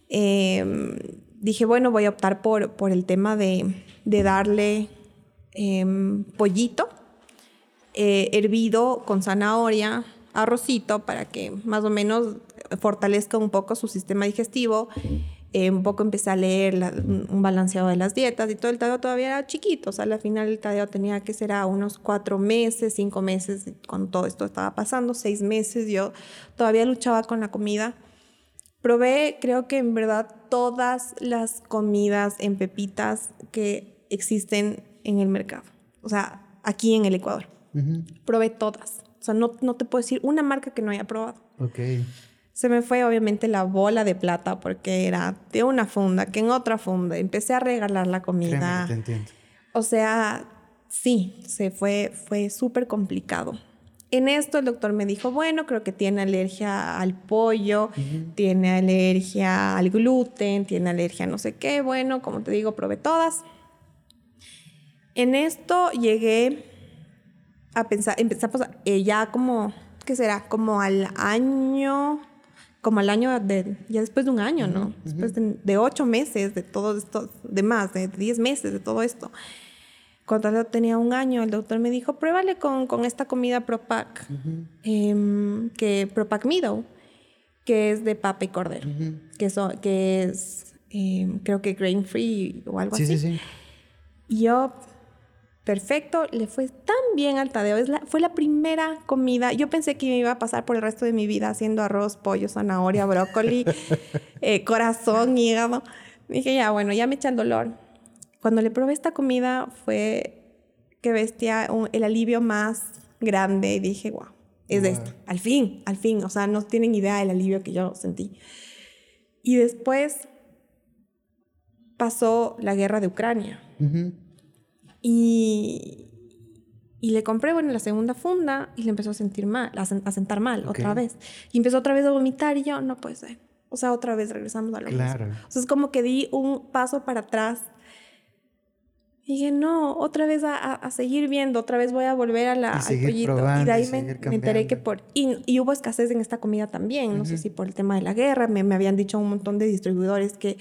Em, dije, bueno, voy a optar por, por el tema de, darle em, pollito eh, hervido con zanahoria, arrocito, para que más o menos fortalezca un poco su sistema digestivo eh, un poco empecé a leer un balanceado de las dietas y todo el Tadeo todavía era chiquito, o sea, al final el Tadeo tenía que ser a unos cuatro meses, cinco meses, cuando todo esto estaba pasando, seis meses, yo todavía luchaba con la comida. Probé, creo que en verdad, todas las comidas en pepitas que existen en el mercado, o sea, aquí en el Ecuador. Probé todas, o sea, no, no te puedo decir una marca que no haya probado. Ok. Se me fue obviamente la bola de plata porque era de una funda, que en otra funda. Empecé a regalar la comida. O sea, sí, se fue, fue súper complicado. En esto el doctor me dijo, bueno, creo que tiene alergia al pollo, tiene alergia al gluten, tiene alergia a no sé qué. Bueno, como te digo, probé todas. En esto llegué a pensar, empezamos eh, ya como, ¿qué será? Como al año como al año de, ya después de un año, ¿no? Después de, ocho meses de todo esto, de más, de diez meses de todo esto. Cuando yo tenía un año, el doctor me dijo, pruébale con, con esta comida Propac, em, que Propac Mido, que es de papa y cordero, que, que es, em, creo que grain free o algo así. Sí, sí, sí. Y yo perfecto, le fue tan bien al Tadeo. Es la, fue la primera comida. Yo pensé que me iba a pasar por el resto de mi vida haciendo arroz, pollo, zanahoria, brócoli, eh, corazón, hígado. Dije, ya, bueno, ya me echan dolor. Cuando le probé esta comida fue que bestia, el alivio más grande. Y dije, wow, es esto. Al fin, al fin. O sea, no tienen idea del alivio que yo sentí. Y después pasó la guerra de Ucrania. Y, y le compré, bueno, la segunda funda y le empezó a sentir mal, a, sentar mal otra vez. Y empezó otra vez a vomitar y yo, no puede ser. O sea, otra vez regresamos a lo claro. mismo. O sea, es como que di un paso para atrás. Y dije, no, otra vez a, a, seguir viendo, otra vez voy a volver a la, al pollito. y de ahí me, me, enteré que por... Y, y, hubo escasez en esta comida también, no sé si por el tema de la guerra, me, me habían dicho un montón de distribuidores que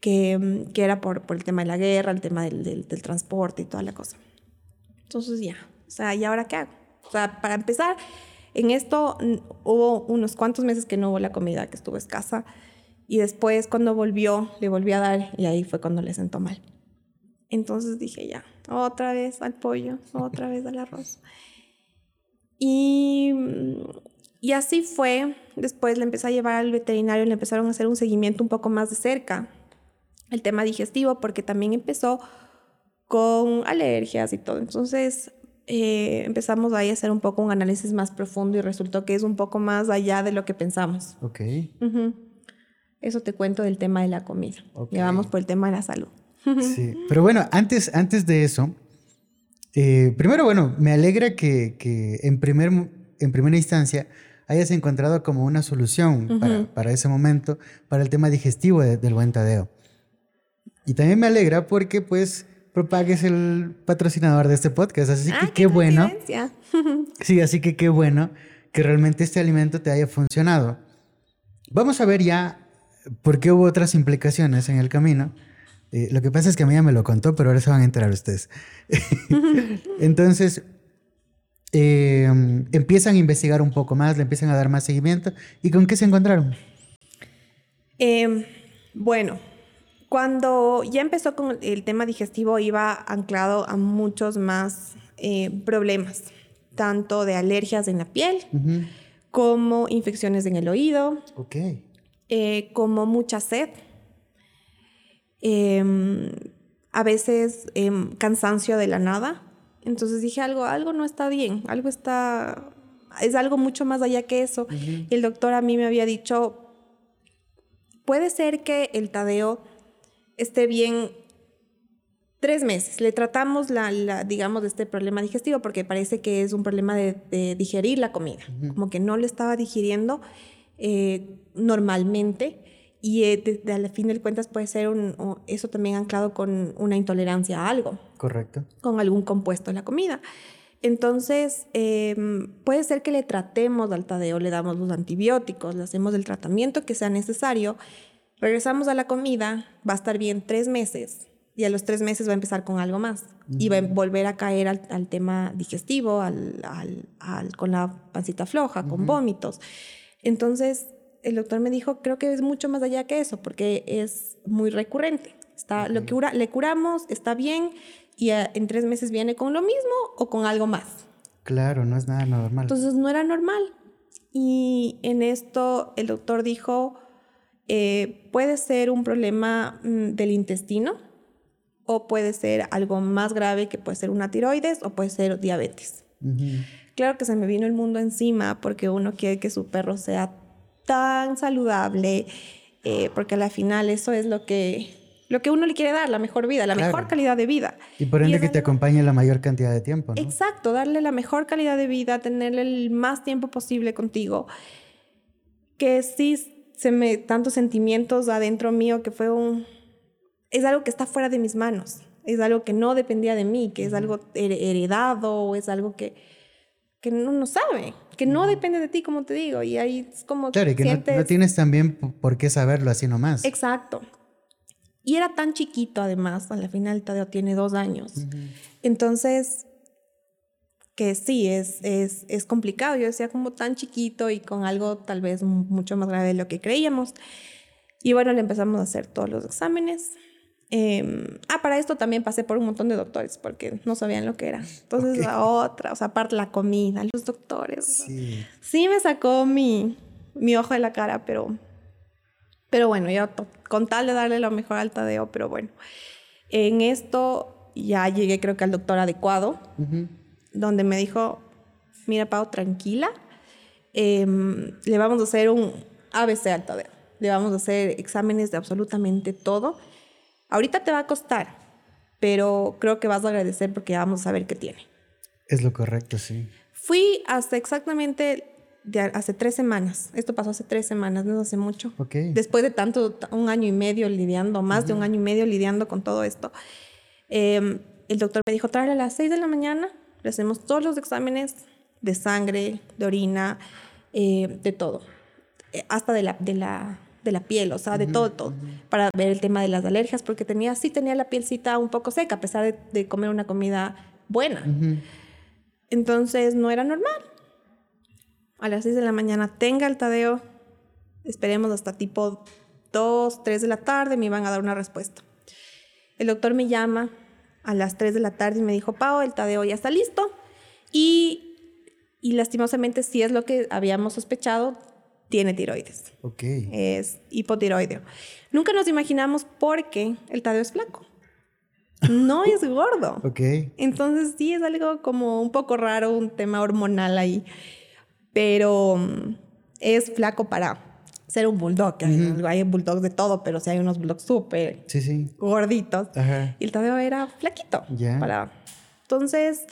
que, que era por, por, el tema de la guerra, el tema del, del, transporte y toda la cosa. Entonces ya, O sea, ¿y ahora qué hago? O sea, para empezar, en esto hubo unos cuantos meses que no hubo la comida, que estuvo escasa. Y después cuando volvió, le volví a dar y ahí fue cuando le sentó mal. Entonces dije, ya, otra vez al pollo, otra vez al arroz. Y, y así fue. Después le empecé a llevar al veterinario, le empezaron a hacer un seguimiento un poco más de cerca. El tema digestivo, porque también empezó con alergias y todo. Entonces eh, empezamos ahí a hacer un poco un análisis más profundo y resultó que es un poco más allá de lo que pensamos. Ok. Eso te cuento del tema de la comida. Okay. vamos por el tema de la salud. sí, pero bueno, antes, antes de eso, eh, primero, bueno, me alegra que, que, en, primer, en primera instancia hayas encontrado como una solución para, para, ese momento, para el tema digestivo del buen tadeo. Y también me alegra porque pues propagues el patrocinador de este podcast, así que ah, qué, bueno. sí, así que qué bueno que realmente este alimento te haya funcionado. Vamos a ver ya por qué hubo otras implicaciones en el camino. Eh, lo que pasa es que a mí ya me lo contó, pero ahora se van a enterar ustedes. Entonces, eh, empiezan a investigar un poco más, le empiezan a dar más seguimiento. ¿Y con qué se encontraron? Eh, bueno, cuando ya empezó con el tema digestivo, iba anclado a muchos más eh, problemas, tanto de alergias en la piel, como infecciones en el oído, okay. eh, como mucha sed, eh, a veces em, cansancio de la nada. Entonces dije, algo, algo no está bien, algo está, es algo mucho más allá que eso. Y el doctor a mí me había dicho, puede ser que el Tadeo esté bien tres meses. Le tratamos, la, digamos, de este problema digestivo porque parece que es un problema de, digerir la comida, como que no lo estaba digiriendo eh, normalmente y eh, al fin de cuentas puede ser un, eso también anclado con una intolerancia a algo. Correcto. Con algún compuesto de la comida. Entonces, em, puede ser que le tratemos al tadeo, le damos los antibióticos, le hacemos el tratamiento que sea necesario Regresamos a la comida, va a estar bien tres meses y a los tres meses va a empezar con algo más y va a volver a caer al, tema digestivo, al, al, con la pancita floja, con vómitos. Entonces, el doctor me dijo, creo que es mucho más allá que eso, porque es muy recurrente. Está, lo que le curamos, está bien, y en tres meses viene con lo mismo o con algo más. Claro, no es nada normal. Entonces no era normal. Y en esto el doctor dijo, eh, puede ser un problema mm, del intestino o puede ser algo más grave que puede ser una tiroides o puede ser diabetes. Claro que se me vino el mundo encima porque uno quiere que su perro sea tan saludable, eh, porque al final eso es lo que, lo que uno le quiere dar, la mejor vida, la mejor calidad de vida. Y por ende que te acompañe la mayor cantidad de tiempo. ¿no? Exacto, darle la mejor calidad de vida, tenerle el más tiempo posible contigo. Que sí se me tantos sentimientos adentro mío que fue un es algo que está fuera de mis manos, es algo que no dependía de mí, que es algo heredado, es algo que que no, no sabe, que no depende de ti, como te digo, y ahí es como claro, que no, tienes también por qué saberlo así nomás. Exacto. Y era tan chiquito además, a la final Tadeo tiene dos años. Entonces, que sí, es, es, es, complicado. Yo decía como tan chiquito y con algo tal vez mucho más grave de lo que creíamos. Y bueno, le empezamos a hacer todos los exámenes. Eh, ah, para esto también pasé por un montón de doctores porque no sabían lo que era. Entonces, la otra, o sea, aparte la comida, los doctores. Sí, sí me sacó mi, mi ojo de la cara, pero, pero bueno, yo con tal de darle lo mejor al Tadeo, pero bueno, en esto ya llegué creo que al doctor adecuado. Uh donde me dijo, mira Pau, tranquila, em, le vamos a hacer un ABC al Tadeo, le vamos a hacer exámenes de absolutamente todo. Ahorita te va a costar, pero creo que vas a agradecer porque vamos a saber qué tiene. Es lo correcto, sí. Fui hasta exactamente de hace tres semanas. Esto pasó hace tres semanas, no hace mucho. Okay. Después de tanto, un año y medio lidiando, más de un año y medio lidiando con todo esto, em, el doctor me dijo, tráele a las seis de la mañana le hacemos todos los exámenes de sangre, de orina, eh, de todo, eh, hasta de la, de la, de la piel, o sea, de todo, todo, para ver el tema de las alergias, porque tenía, sí tenía la pielcita un poco seca, a pesar de, comer una comida buena. Entonces no era normal. A las 6 de la mañana tenga el Tadeo, esperemos hasta tipo 2, 3 de la tarde, me iban a dar una respuesta. El doctor me llama a las 3 de la tarde y me dijo, Pau, el Tadeo ya está listo. Y, y lastimosamente, si es lo que habíamos sospechado, tiene tiroides. Ok. Es hipotiroideo. Nunca nos imaginamos porque el Tadeo es flaco. No es gordo. Ok. Entonces sí es algo como un poco raro, un tema hormonal ahí. Pero mm, es flaco para ser un bulldog. Hay bulldogs de todo, pero sí hay unos bulldogs súper Sí, sí. gorditos. Ajá. Y el Tadeo era flaquito. Ya. Para... Entonces,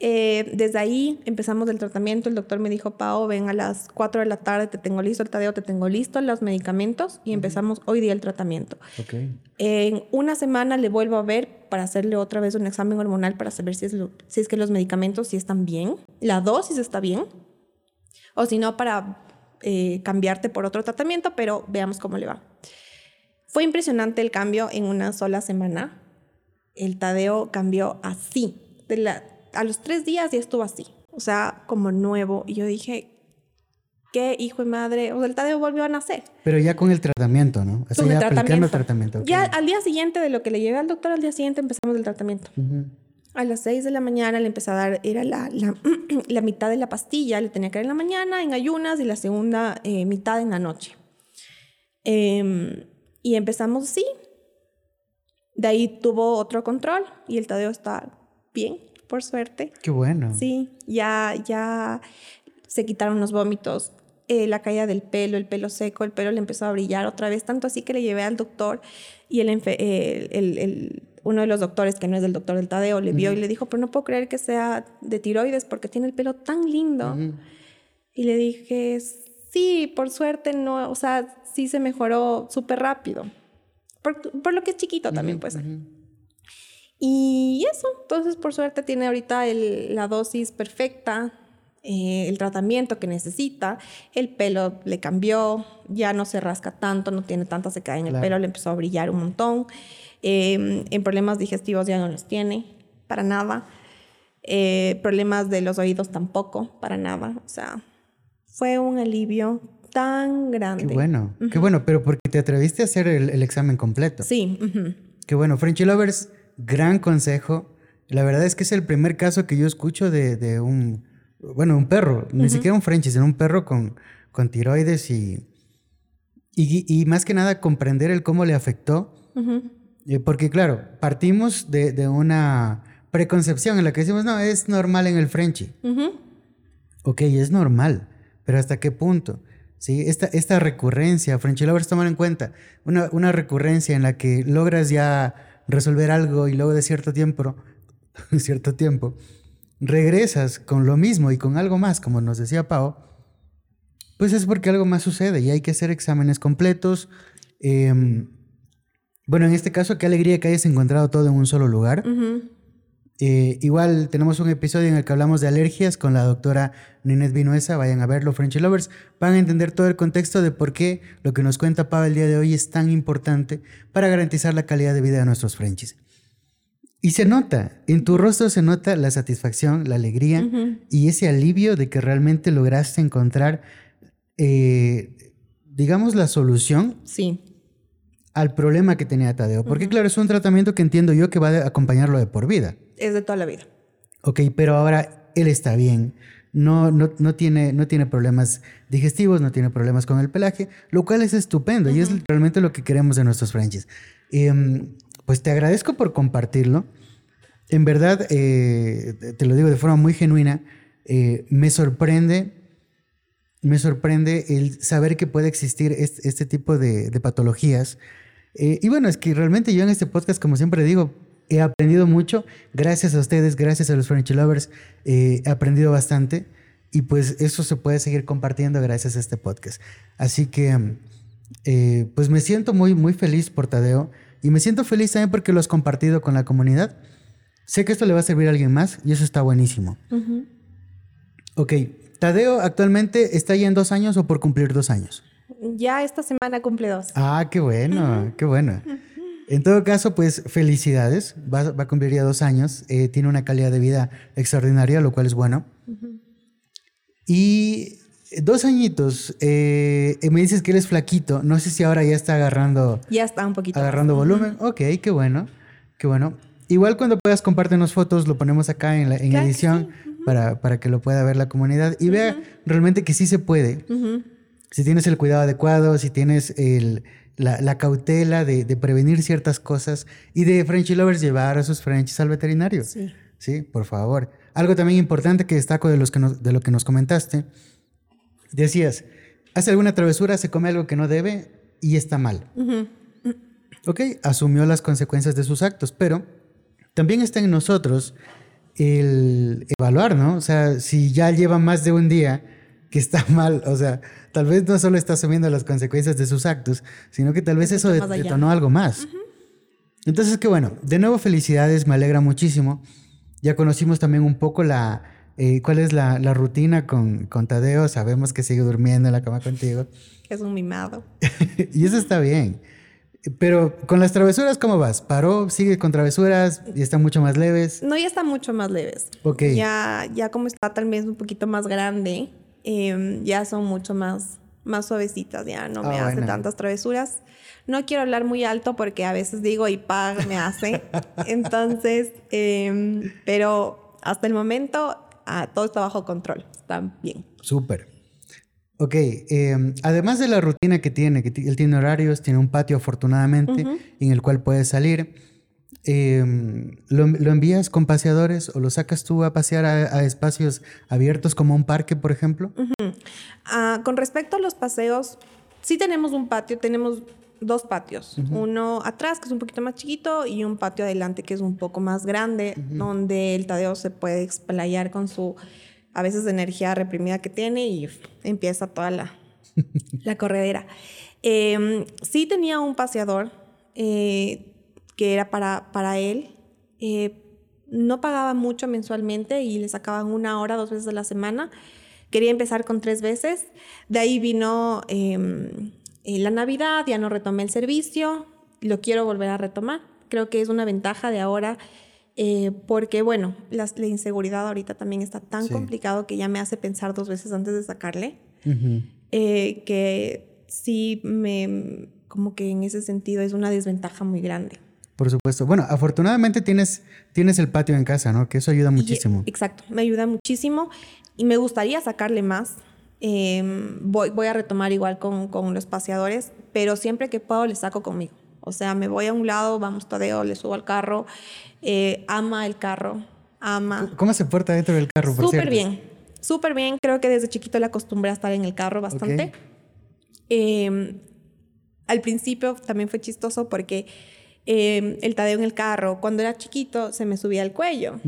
eh, desde ahí empezamos el tratamiento. El doctor me dijo, Pao, ven a las 4 de la tarde, te tengo listo el Tadeo, te tengo listo los medicamentos y empezamos hoy día el tratamiento. Ok. En una semana le vuelvo a ver para hacerle otra vez un examen hormonal para saber si es, lo- si es que los medicamentos sí están bien, la dosis está bien, o si no, para eh, cambiarte por otro tratamiento, pero veamos cómo le va. Fue impresionante el cambio en una sola semana. El Tadeo cambió así. De la- a los tres días ya estuvo así. O sea, como nuevo. Y yo dije, qué hijo de madre. O sea, el Tadeo volvió a nacer. Pero ya con el tratamiento, ¿no? Con el ya tratamiento. el tratamiento. Ya al día siguiente de lo que le llevé al doctor, al día siguiente empezamos el tratamiento. Ujú. A las 6 de la mañana le empecé a dar, era la, la, la mitad de la pastilla, le tenía que dar en la mañana en ayunas y la segunda eh, mitad en la noche. Em, y empezamos así. De ahí tuvo otro control y el Tadeo está bien, por suerte. Qué bueno. Sí, ya, ya se quitaron los vómitos, eh, la caída del pelo, el pelo seco, el pelo le empezó a brillar otra vez, tanto así que le llevé al doctor y el, el- el- uno de los doctores, que no es del doctor del Tadeo, le vio y le dijo, pero no puedo creer que sea de tiroides porque tiene el pelo tan lindo. Y le dije, sí, por suerte no, o sea, sí se mejoró súper rápido. Por, por lo que es chiquito también, pues. Y eso, entonces por suerte tiene ahorita el- la dosis perfecta, eh, el tratamiento que necesita, el pelo le cambió, ya no se rasca tanto, no tiene tanta sequedad en el Claro. pelo, le empezó a brillar un montón. Eh, en problemas digestivos ya no los tiene, para nada. Eh, problemas de los oídos tampoco, para nada. O sea, fue un alivio tan grande. Qué bueno. Qué bueno, pero porque te atreviste a hacer el, el examen completo. Sí. Qué bueno. Frenchy Lovers, gran consejo. La verdad es que es el primer caso que yo escucho de, de un, bueno, un perro, ni siquiera un Frenchie, sino un perro con, con tiroides y, y, y más que nada comprender el cómo le afectó. Ujú. Eh, porque claro, partimos de, de una preconcepción en la que decimos, no, es normal en el Frenchie. Ujú. Ok, es normal, pero ¿hasta qué punto? ¿Sí? Esta, esta recurrencia, Frenchy Lovers, tomar en cuenta, una, una recurrencia en la que logras ya resolver algo y luego de cierto tiempo, cierto tiempo, regresas con lo mismo y con algo más, como nos decía Pau, pues es porque algo más sucede y hay que hacer exámenes completos. Em, bueno, en este caso, qué alegría que hayas encontrado todo en un solo lugar. Eh, igual tenemos un episodio en el que hablamos de alergias con la doctora Ninette Vinuesa. Vayan a verlo, Frenchy Lovers. Van a entender todo el contexto de por qué lo que nos cuenta Pau el día de hoy es tan importante para garantizar la calidad de vida de nuestros Frenchies. Y se nota, en tu rostro se nota la satisfacción, la alegría y ese alivio de que realmente lograste encontrar, eh, digamos, la solución Sí. al problema que tenía Tadeo. Porque claro, es un tratamiento que entiendo yo que va a acompañarlo de por vida. Es de toda la vida. Ok, pero ahora él está bien. No, no, no, tiene, no tiene problemas digestivos, no tiene problemas con el pelaje, lo cual es estupendo y es realmente lo que queremos de nuestros Frenchies. Em, pues te agradezco por compartirlo. En verdad, eh, te- lo digo de forma muy genuina, eh, me sorprende, me sorprende el saber que puede existir este, tipo de, patologías. Eh, y bueno, es que realmente yo en este podcast, como siempre digo, he aprendido mucho. Gracias a ustedes, gracias a los Furniture Lovers, eh, he aprendido bastante. Y pues eso se puede seguir compartiendo gracias a este podcast. Así que, pues me siento muy, muy feliz por Tadeo. Y me siento feliz también porque lo has compartido con la comunidad. Sé que esto le va a servir a alguien más y eso está buenísimo. Ujú. Ok, Tadeo actualmente está ya en dos años o por cumplir dos años. Ya esta semana cumple dos. Ah, qué bueno, qué bueno. En todo caso, pues felicidades. Va, va a cumplir ya dos años. Eh, tiene una calidad de vida extraordinaria, lo cual es bueno. Y dos añitos. eh, me dices que eres flaquito. No sé si ahora ya está agarrando, Ya está un poquito. agarrando más. volumen. Ok, qué bueno. Qué bueno. Igual cuando puedas compártenos fotos, lo ponemos acá en la en Claro que edición para, para que lo pueda ver la comunidad y vea realmente que sí se puede. Si tienes el cuidado adecuado, si tienes el, la, la cautela de, de prevenir ciertas cosas y de Frenchy Lovers llevar a sus Frenchies al veterinario. Sí. Sí, por favor. Algo también importante que destaco de, los que nos- de lo que nos comentaste. Decías, hace alguna travesura, se come algo que no debe y está mal. Ujú. Ok, asumió las consecuencias de sus actos, pero también está en nosotros el evaluar, ¿no? O sea, si ya lleva más de un día que está mal, o sea, tal vez no solo está asumiendo las consecuencias de sus actos, sino que tal vez eso detonó algo más. Entonces, qué bueno, de nuevo felicidades, me alegra muchísimo. Ya conocimos también un poco la, eh, cuál es la, la rutina con, con Tadeo, sabemos que sigue durmiendo en la cama contigo. Es un mimado. y eso está bien. Pero con las travesuras, ¿cómo vas? ¿Paró? ¿Sigue con travesuras? ¿Y están mucho más leves? No, ya está mucho más leves. Ok. Ya, ya como está tal vez un poquito más grande, em, ya son mucho más, más suavecitas, ya no me Ah, hace bueno. tantas travesuras. No quiero hablar muy alto porque a veces digo y pag me hace. Entonces, em, pero hasta el momento ah, todo está bajo control, está bien. Súper. Ok, eh, además de la rutina que tiene, que él tiene horarios, tiene un patio afortunadamente en el cual puedes salir, eh, ¿lo, lo envías con paseadores o lo sacas tú a pasear a, a espacios abiertos como un parque, por ejemplo? Ah, con respecto a los paseos, sí tenemos un patio, tenemos dos patios. Uno atrás, que es un poquito más chiquito, y un patio adelante, que es un poco más grande, donde el Tadeo se puede explayar con su, a veces, energía reprimida que tiene y empieza toda la, la corredera. Eh, sí tenía un paseador eh, que era para, para él. Eh, no pagaba mucho mensualmente y le sacaban una hora, dos veces a la semana. Quería empezar con tres veces. De ahí vino eh, la Navidad, ya no retomé el servicio. Lo quiero volver a retomar. Creo que es una ventaja de ahora eh, porque, bueno, la inseguridad ahorita también está tan Sí. complicado que ya me hace pensar dos veces antes de sacarle eh, que sí me, como que en ese sentido es una desventaja muy grande. Por supuesto. Bueno, afortunadamente tienes, tienes el patio en casa, ¿no? Que eso ayuda muchísimo. Y- exacto, me ayuda muchísimo y me gustaría sacarle más. Eh, voy, voy a retomar igual con, con los paseadores, pero siempre que puedo le saco conmigo. O sea, me voy a un lado, vamos Tadeo, le subo al carro, eh, ama el carro, ama. ¿Cómo se porta dentro del carro, Súper bien, súper bien. Creo que desde chiquito le acostumbré a estar en el carro bastante. Eh, al principio también fue chistoso porque eh, el Tadeo en el carro, cuando era chiquito, se me subía al cuello.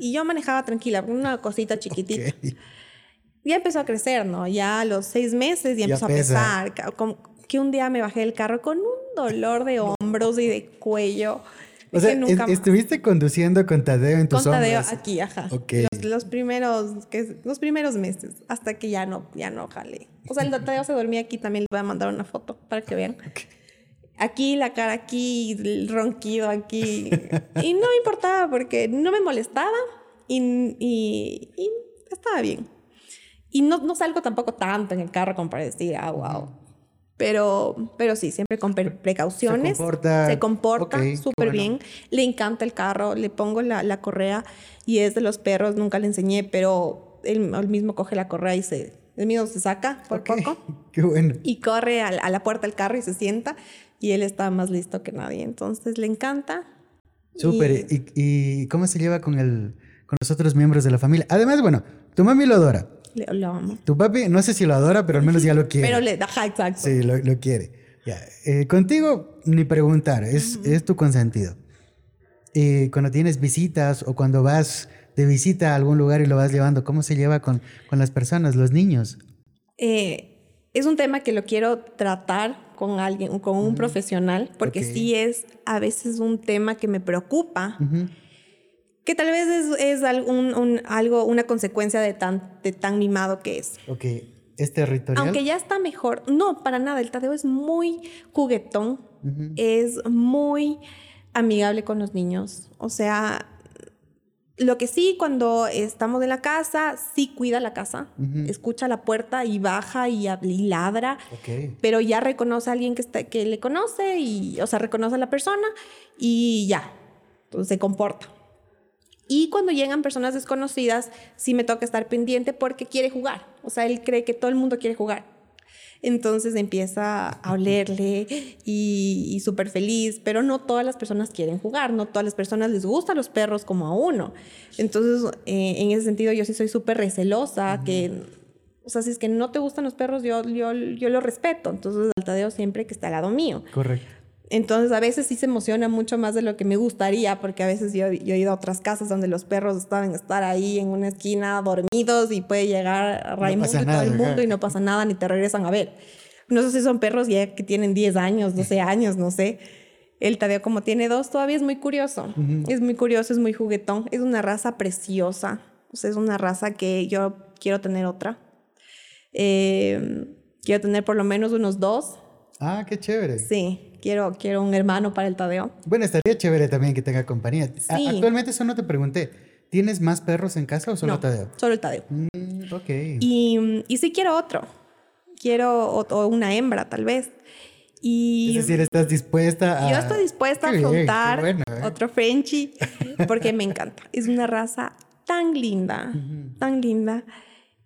Y yo manejaba tranquila, una cosita chiquitita. Ok. Ya empezó a crecer, ¿no? Ya a los seis meses ya Ya empezó pesa. a pesar. como que un día me bajé del carro con un dolor de hombros y de cuello. O sea, nunca estuviste conduciendo con Tadeo en tus Con Tadeo hombros. aquí, ajá. Ok. Los, los primeros, que, los primeros meses, hasta que ya no, ya no jalé. O sea, el Tadeo se dormía aquí, también les voy a mandar una foto para que vean. Aquí, la cara aquí, el ronquido aquí. Y no me importaba porque no me molestaba y, y- y estaba bien. Y no, no salgo tampoco tanto en el carro como para decir, ah, wow. Pero, pero sí, siempre con pre- precauciones. Se comporta- Se comporta ok, qué súper bueno. bien. Le encanta el carro, le pongo la, la correa y es de los perros, nunca le enseñé, pero él, él mismo coge la correa y se, él mismo se saca por Ok. poco Qué bueno. y corre a, la- a la puerta del carro y se sienta y él está más listo que nadie. Entonces le encanta. Súper. ¿Y, y cómo se lleva con, el, con los otros miembros de la familia? Además, bueno, tu mami lo adora. Lo amo. Tu papi, no sé si lo adora, pero al menos ya lo quiere. Pero le da, ajá, exacto. Sí, lo, lo quiere. Ya. Eh, contigo, ni preguntar, es, es tu consentido. Y cuando tienes visitas o cuando vas de visita a algún lugar y lo vas llevando, ¿cómo se lleva con, con las personas, los niños? Eh, es un tema que lo quiero tratar con alguien, con un profesional, porque Ok. sí es a veces un tema que me preocupa, Ujú. Que tal vez es, es algún- un- algo, una consecuencia de tan, de tan mimado que es. Ok, ¿es territorial? Aunque ya está mejor. No, para nada. El Tadeo es muy juguetón. Es muy amigable con los niños. O sea, lo que sí, cuando estamos en la casa, sí cuida la casa, escucha la puerta y baja y, ladra, pero ya reconoce a alguien que, está, que le conoce, y, o sea, reconoce a la persona y ya, entonces se comporta. Y cuando llegan personas desconocidas, sí me toca estar pendiente porque quiere jugar. O sea, él cree que todo el mundo quiere jugar. Entonces empieza a olerle y, súper feliz, pero no todas las personas quieren jugar, no todas las personas les gustan los perros como a uno. Entonces, eh, en ese sentido, yo sí soy súper recelosa, que, o sea, si es que no te gustan los perros, yo, yo, yo lo respeto. Entonces, altadeo siempre que está al lado mío. Correcto. Entonces a veces sí se emociona mucho más de lo que me gustaría, porque a veces yo, yo, he ido a otras casas donde los perros estaban estar ahí en una esquina dormidos y puede llegar Raimundo y todo el mundo y no pasa nada ni te regresan a ver. No sé si son perros ya que tienen 10 años, 12 años, no sé. El Tadeo como tiene dos todavía es muy curioso. Es muy curioso, es muy juguetón. Es una raza preciosa. O sea, es una raza que yo quiero tener otra. Eh, quiero tener por lo menos unos dos. Ah, qué chévere. Sí quiero, quiero un hermano para el Tadeo. Bueno, estaría chévere también que tenga compañía. Actualmente eso no te pregunté. ¿Tienes más perros en casa o solo no, Tadeo? Solo el Tadeo. Mm, ok. Y, y sí quiero otro. Quiero o, una hembra, tal vez. Y es decir, estás dispuesta a... Yo estoy dispuesta a afrontar ¿eh? otro Frenchie porque me encanta. Es una raza tan linda, tan linda.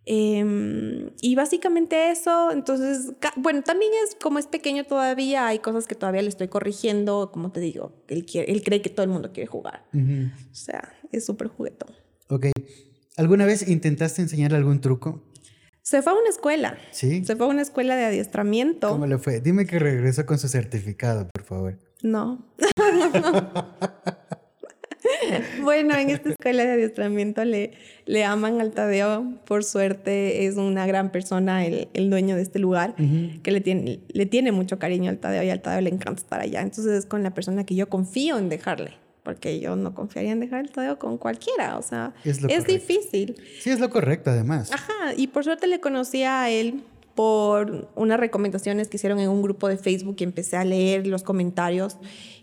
Em, y básicamente eso, entonces, bueno, también es como es pequeño todavía, hay cosas que todavía le estoy corrigiendo, como te digo, él, quiere, él cree que todo el mundo quiere jugar. O sea, es súper juguetón. Ok. ¿Alguna vez intentaste enseñar algún truco? Se fue a una escuela. Sí. Se fue a una escuela de adiestramiento. ¿Cómo le fue? Dime que regresó con su certificado, por favor. No. bueno, en esta escuela de adiestramiento le, le aman al Tadeo. Por suerte es una gran persona el, el dueño de este lugar, que le tiene, le tiene mucho cariño al Tadeo y al Tadeo le encanta estar allá. Entonces es con la persona que yo confío en dejarle, porque yo no confiaría en dejar el Tadeo con cualquiera. O sea, es, es difícil. Sí, es lo correcto además. Ajá, y por suerte le conocí a él por unas recomendaciones que hicieron en un grupo de Facebook y empecé a leer los comentarios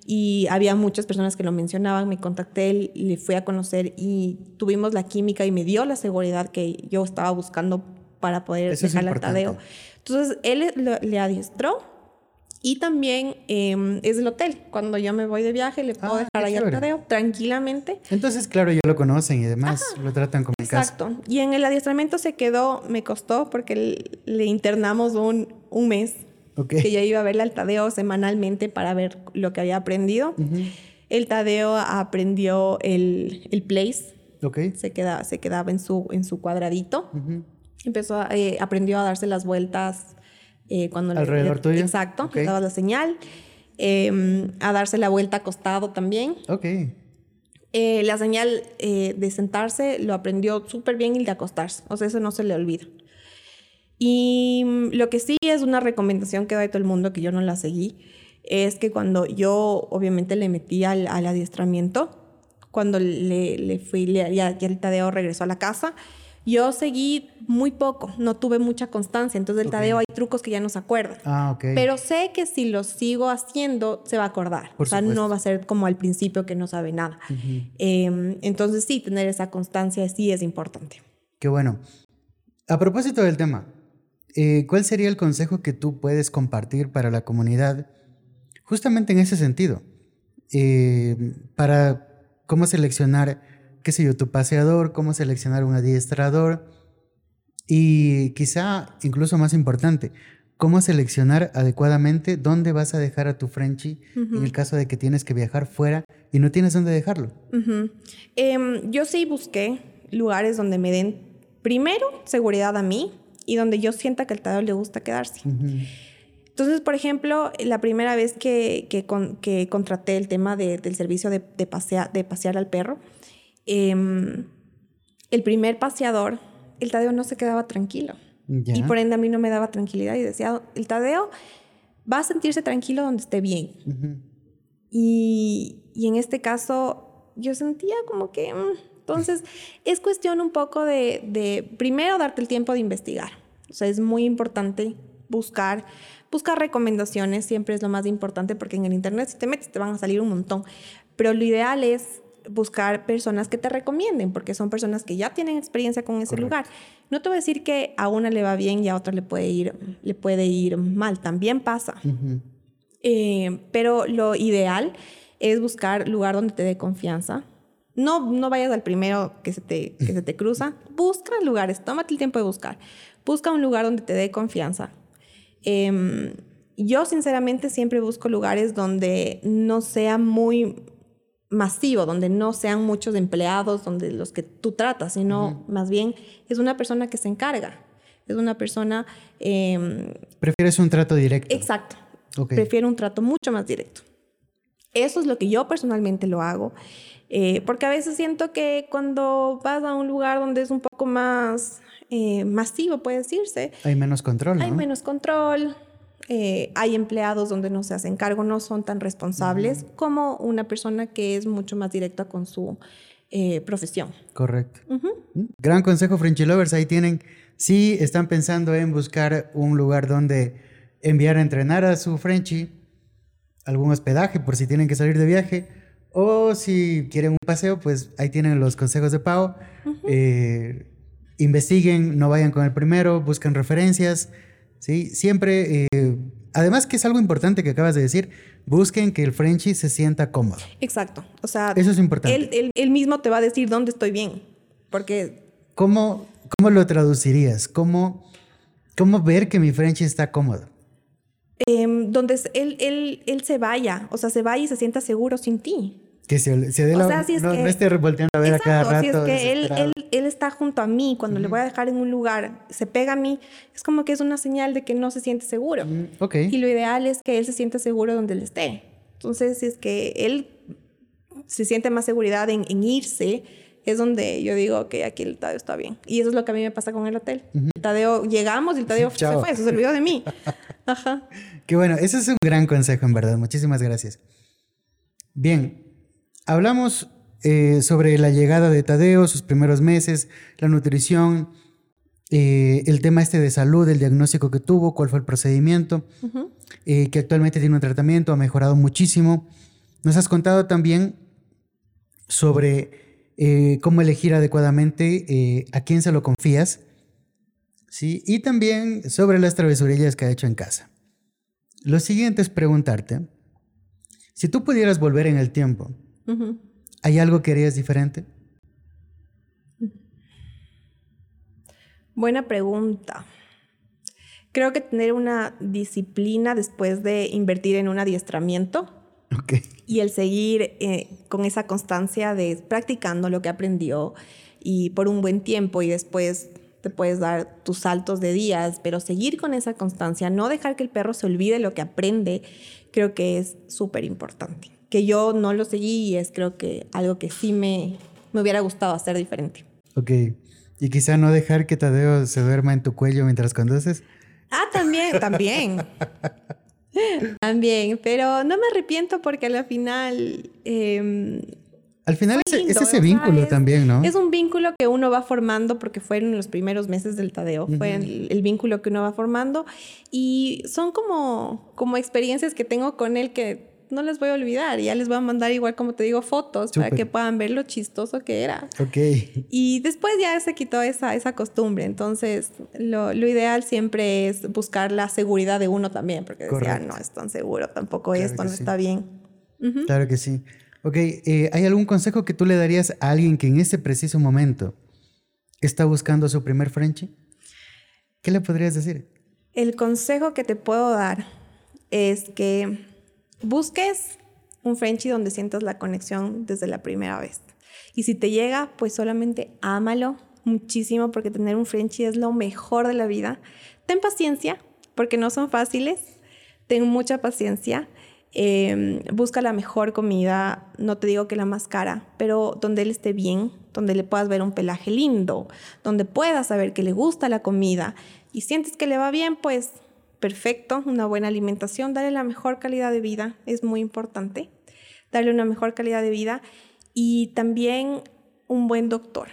y había muchas personas que lo mencionaban, me contacté, le fui a conocer y tuvimos la química y me dio la seguridad que yo estaba buscando para poder dejar al Tadeo. Entonces él le adiestró y también em, es el hotel. Cuando yo me voy de viaje, le puedo ah, dejar ahí al Tadeo tranquilamente. Entonces, claro, ya lo conocen y además lo tratan como Exacto. Y en el adiestramiento se quedó, me costó porque le internamos un, un mes. Que yo iba a verle al Tadeo semanalmente para ver lo que había aprendido. El Tadeo aprendió el, el place. Okay. Se, queda, se quedaba en su, en su cuadradito. Empezó, eh, aprendió a darse las vueltas eh, cuando alrededor tuyo. Exacto, le dabas la señal. Em, a darse la vuelta acostado también. Ok. Eh, la señal eh, de sentarse lo aprendió súper bien y el de acostarse. O sea, eso no se le olvida. Y mm, lo que sí es una recomendación que da todo el mundo, que yo no la seguí, es que cuando yo obviamente le metí al, adiestramiento, cuando le, le fui, le, ya, ya el Tadeo regresó a la casa, yo seguí muy poco, no tuve mucha constancia, entonces el Tadeo hay trucos que ya no se acuerda. Ah, ok. Pero sé que si lo sigo haciendo, se va a acordar. o sea, no va a ser como al principio que no sabe nada. Em, entonces sí, tener esa constancia sí es importante. Qué bueno. A propósito del tema, eh, ¿cuál sería el consejo que tú puedes compartir para la comunidad justamente en ese sentido? Eh, para cómo seleccionar qué sé yo, tu paseador, cómo seleccionar un adiestrador y quizá incluso más importante, cómo seleccionar adecuadamente dónde vas a dejar a tu Frenchy en el caso de que tienes que viajar fuera y no tienes dónde dejarlo. Em, yo sí busqué lugares donde me den primero seguridad a mí y donde yo sienta que al Tadeo le gusta quedarse. Entonces, por ejemplo, la primera vez que, que, contraté el tema del servicio de, de, de pasear al perro, Em, el primer paseador, el Tadeo no se quedaba tranquilo. Y por ende a mí no me daba tranquilidad y decía, el Tadeo va a sentirse tranquilo donde esté bien. y, y, en este caso yo sentía como que... Mm, entonces es cuestión un poco de, de, primero, darte el tiempo de investigar. O sea, es muy importante buscar, buscar recomendaciones siempre es lo más importante porque en el internet si te metes te van a salir un montón, pero lo ideal es buscar personas que te recomienden, porque son personas que ya tienen experiencia con ese lugar. No te voy a decir que a una le va bien y a otra le puede ir, le puede ir mal, también pasa. Eh, pero lo ideal es buscar lugar donde te dé confianza. No, no vayas al primero que se, te, que se te cruza. Busca lugares, tómate el tiempo de buscar. Busca un lugar donde te dé confianza. Em, yo sinceramente siempre busco lugares donde no sea muy masivo, donde no sean muchos empleados, donde los que tú tratas, sino más bien es una persona que se encarga. Es una persona... Eh, Prefieres un trato directo. Exacto. Prefiero un trato mucho más directo. Eso es lo que yo personalmente lo hago, eh, porque a veces siento que cuando vas a un lugar donde es un poco más eh, masivo, puede decirse. Hay menos control. Hay menos control. Eh, hay empleados donde no se hacen cargo, no son tan responsables como una persona que es mucho más directa con su profesión. Correcto. Mm, gran consejo, Frenchy Lovers. Ahí tienen, si están pensando en buscar un lugar donde enviar a entrenar a su Frenchy, algún hospedaje por si tienen que salir de viaje. O si quieren un paseo, pues ahí tienen los consejos de Pau. Eh, investiguen, no vayan con el primero, busquen referencias. ¿sí? Siempre, eh, además que es algo importante que acabas de decir, busquen que el Frenchy se sienta cómodo. Exacto. O sea, eso es importante. Él, él, mismo te va a decir dónde estoy bien. Porque... ¿Cómo, cómo lo traducirías? ¿Cómo, ¿Cómo ver que mi Frenchy está cómodo? Em, donde él, él, él se vaya, o sea, se vaya y se sienta seguro sin ti. Que se, se dé la, no, no, esté revolteando a ver a cada rato. Si es que él, él, él, está junto a mí, cuando le voy a dejar en un lugar, se pega a mí, es como que es una señal de que no se siente seguro. okay. Y lo ideal es que él se sienta seguro donde él esté. Entonces, si es que él se siente más seguridad en, en irse, es donde yo digo que aquí el Tadeo está bien. Y eso es lo que a mí me pasa con el hotel. El Tadeo, llegamos y el Tadeo se fue, se olvidó de mí. Ajá. Qué bueno, ese es un gran consejo, en verdad. Muchísimas gracias. Bien, hablamos eh, sobre la llegada de Tadeo, sus primeros meses, la nutrición, eh, el tema este de salud, el diagnóstico que tuvo, cuál fue el procedimiento, eh, que actualmente tiene un tratamiento, ha mejorado muchísimo. Nos has contado también sobre cómo elegir adecuadamente a quién se lo confías, ¿sí? y también sobre las travesurillas que ha hecho en casa. Lo siguiente es preguntarte, si tú pudieras volver en el tiempo, ¿hay algo que harías diferente? Buena pregunta. Creo que tener una disciplina después de invertir en un adiestramiento y el seguir eh, con esa constancia de practicando lo que aprendió y por un buen tiempo y después te puedes dar tus saltos de días, pero seguir con esa constancia, no dejar que el perro se olvide lo que aprende, creo que es súper importante. Que yo no lo seguí y es creo que algo que sí me, me hubiera gustado hacer diferente. Ok. Y quizá no dejar que Tadeo se duerma en tu cuello mientras conduces. Ah, también, también. también, pero no me arrepiento porque al final em, al final es, ese vínculo también, ¿no? Es un vínculo que uno va formando porque fueron los primeros meses del Tadeo, fue el, vínculo que uno va formando y son como, como experiencias que tengo con él que no les voy a olvidar, ya les voy a mandar igual como te digo fotos para que puedan ver lo chistoso que era. Ok. Y después ya se quitó esa, esa costumbre, entonces lo, lo ideal siempre es buscar la seguridad de uno también, porque decía, no es tan seguro, tampoco esto no está bien. Claro que sí. Ok, eh, ¿hay algún consejo que tú le darías a alguien que en ese preciso momento está buscando su primer Frenchy? ¿Qué le podrías decir? El consejo que te puedo dar es que busques un Frenchy donde sientas la conexión desde la primera vez. Y si te llega, pues solamente ámalo muchísimo porque tener un Frenchy es lo mejor de la vida. Ten paciencia porque no son fáciles. Ten mucha paciencia Em, busca la mejor comida, no te digo que la más cara, pero donde él esté bien, donde le puedas ver un pelaje lindo, donde puedas saber que le gusta la comida y sientes que le va bien, pues perfecto, una buena alimentación, darle la mejor calidad de vida, es muy importante, darle una mejor calidad de vida y también un buen doctor.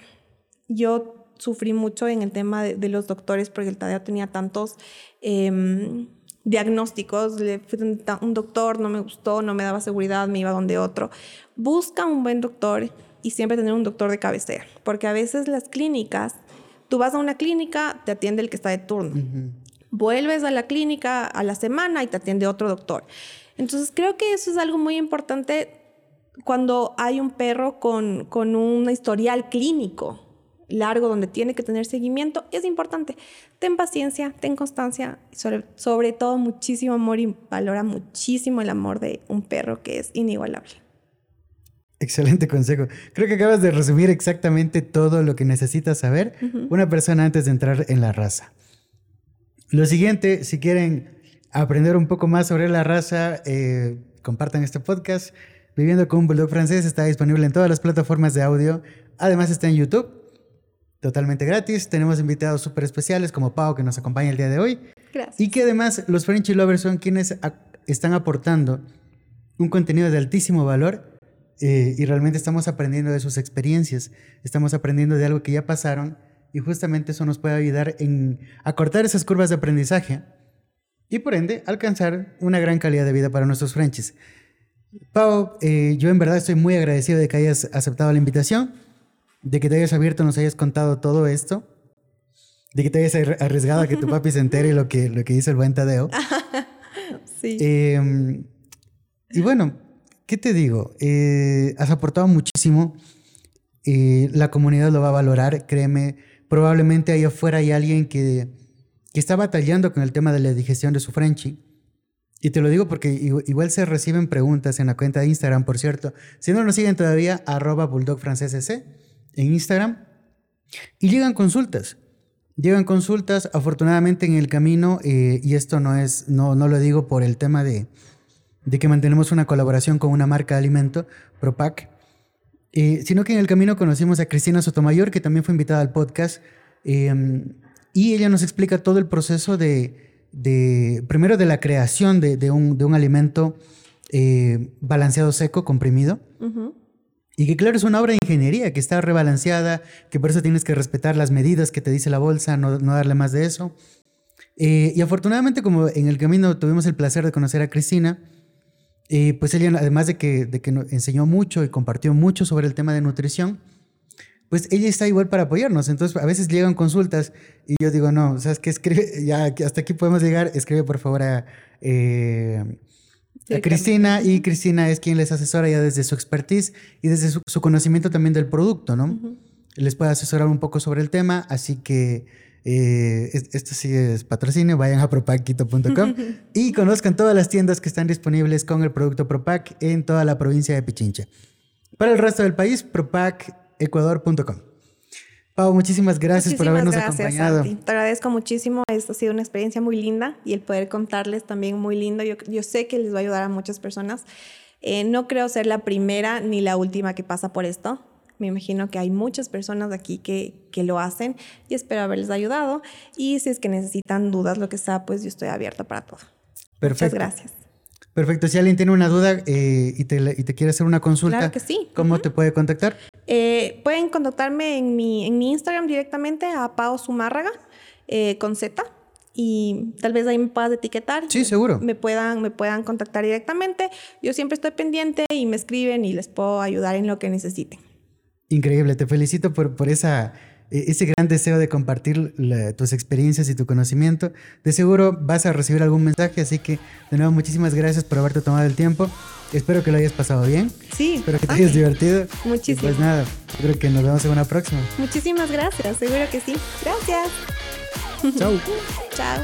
Yo sufrí mucho en el tema de, los doctores porque el Tadeo tenía tantos em, diagnósticos. Le fui un doctor, no me gustó, no me daba seguridad, me iba donde otro. Busca un buen doctor y siempre tener un doctor de cabecera, porque a veces las clínicas, tú vas a una clínica, te atiende el que está de turno. Vuelves a la clínica a la semana y te atiende otro doctor. Entonces creo que eso es algo muy importante cuando hay un perro con, con un historial clínico largo donde tiene que tener seguimiento, es importante. Ten paciencia, ten constancia sobre, sobre todo muchísimo amor y valora muchísimo el amor de un perro que es inigualable. Excelente consejo. Creo que acabas de resumir exactamente todo lo que necesitas saber una persona antes de entrar en la raza. Lo siguiente, si quieren aprender un poco más sobre la raza, eh, compartan este podcast. Viviendo con un bulldog francés está disponible en todas las plataformas de audio. Además está en YouTube, totalmente gratis. Tenemos invitados súper especiales como Pau que nos acompaña el día de hoy. Gracias. Y que además los Frenchy Lovers son quienes están aportando un contenido de altísimo valor eh, y realmente estamos aprendiendo de sus experiencias, estamos aprendiendo de algo que ya pasaron y justamente eso nos puede ayudar en acortar esas curvas de aprendizaje y por ende alcanzar una gran calidad de vida para nuestros Frenchies. Pau, eh, yo en verdad estoy muy agradecido de que hayas aceptado la invitación, de que te hayas abierto, nos hayas contado todo esto, de que te hayas arriesgado a que tu papi se entere lo que, lo que hizo el buen Tadeo. sí. Em, y bueno, ¿qué te digo? Eh, has aportado muchísimo. Eh, la comunidad lo va a valorar, créeme. Probablemente ahí afuera hay alguien que, que está batallando con el tema de la digestión de su Frenchy. Y te lo digo porque igual se reciben preguntas en la cuenta de Instagram, por cierto. Si no nos siguen todavía, arroba bulldogfrancesc en Instagram. Y llegan consultas. Llegan consultas, afortunadamente en el camino, eh, y esto no es, no, no lo digo por el tema de, de que mantenemos una colaboración con una marca de alimento, Propac, eh, sino que en el camino conocimos a Cristina Sotomayor, que también fue invitada al podcast, em, y ella nos explica todo el proceso de, de primero de la creación de, de, un, de un, alimento eh, balanceado seco, comprimido, y que claro, es una obra de ingeniería que está rebalanceada, que por eso tienes que respetar las medidas que te dice la bolsa, no, no darle más de eso. Eh, y afortunadamente, como en el camino tuvimos el placer de conocer a Cristina, y pues ella, además de que, de que enseñó mucho y compartió mucho sobre el tema de nutrición, pues ella está igual para apoyarnos. Entonces, a veces llegan consultas y yo digo, no, ¿sabes qué? Escribe, ya hasta aquí podemos llegar, escribe por favor a, eh, a Cristina y Cristina es quien les asesora ya desde su expertise y desde su, conocimiento también del producto, ¿no? Les puede asesorar un poco sobre el tema, así que eh, esto sí es patrocinio, vayan a propaquito.com y conozcan todas las tiendas que están disponibles con el producto Propac en toda la provincia de Pichincha. Para el resto del país, propacecuador.com. Pau, muchísimas gracias por habernos acompañado. Te agradezco muchísimo. Esto ha sido una experiencia muy linda y el poder contarles también muy lindo. Yo, yo sé que les va a ayudar a muchas personas. Eh, no creo ser la primera ni la última que pasa por esto. Me imagino que hay muchas personas aquí que, que lo hacen y espero haberles ayudado. Y si es que necesitan dudas, lo que sea, pues yo estoy abierta para todo. Perfecto. Muchas gracias. Perfecto. Si alguien tiene una duda eh, y, te, y, te, quiere hacer una consulta, claro que sí. ¿cómo te puede contactar? Eh, pueden contactarme en mi, en mi Instagram directamente a Pao Zumárraga eh, con Z y tal vez ahí me puedas etiquetar. Sí, seguro. Me puedan, me puedan contactar directamente. Yo siempre estoy pendiente y me escriben y les puedo ayudar en lo que necesiten. Increíble, te felicito por, por esa, e, ese gran deseo de compartir tus experiencias y tu conocimiento. De seguro vas a recibir algún mensaje, así que de nuevo muchísimas gracias por haberte tomado el tiempo. Espero que lo hayas pasado bien. Sí. Espero que te hayas divertido. Muchísimo. pues nada, creo que nos vemos en una próxima. Muchísimas gracias, seguro que sí. Gracias. Chao. Chao.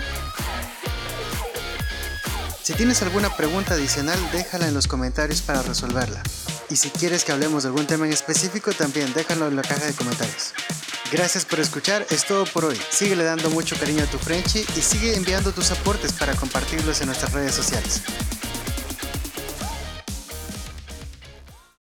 Si tienes alguna pregunta adicional, déjala en los comentarios para resolverla. Y si quieres que hablemos de algún tema en específico, también déjalo en la caja de comentarios. Gracias por escuchar, es todo por hoy. Síguele dando mucho cariño a tu Frenchy y sigue enviando tus aportes para compartirlos en nuestras redes sociales.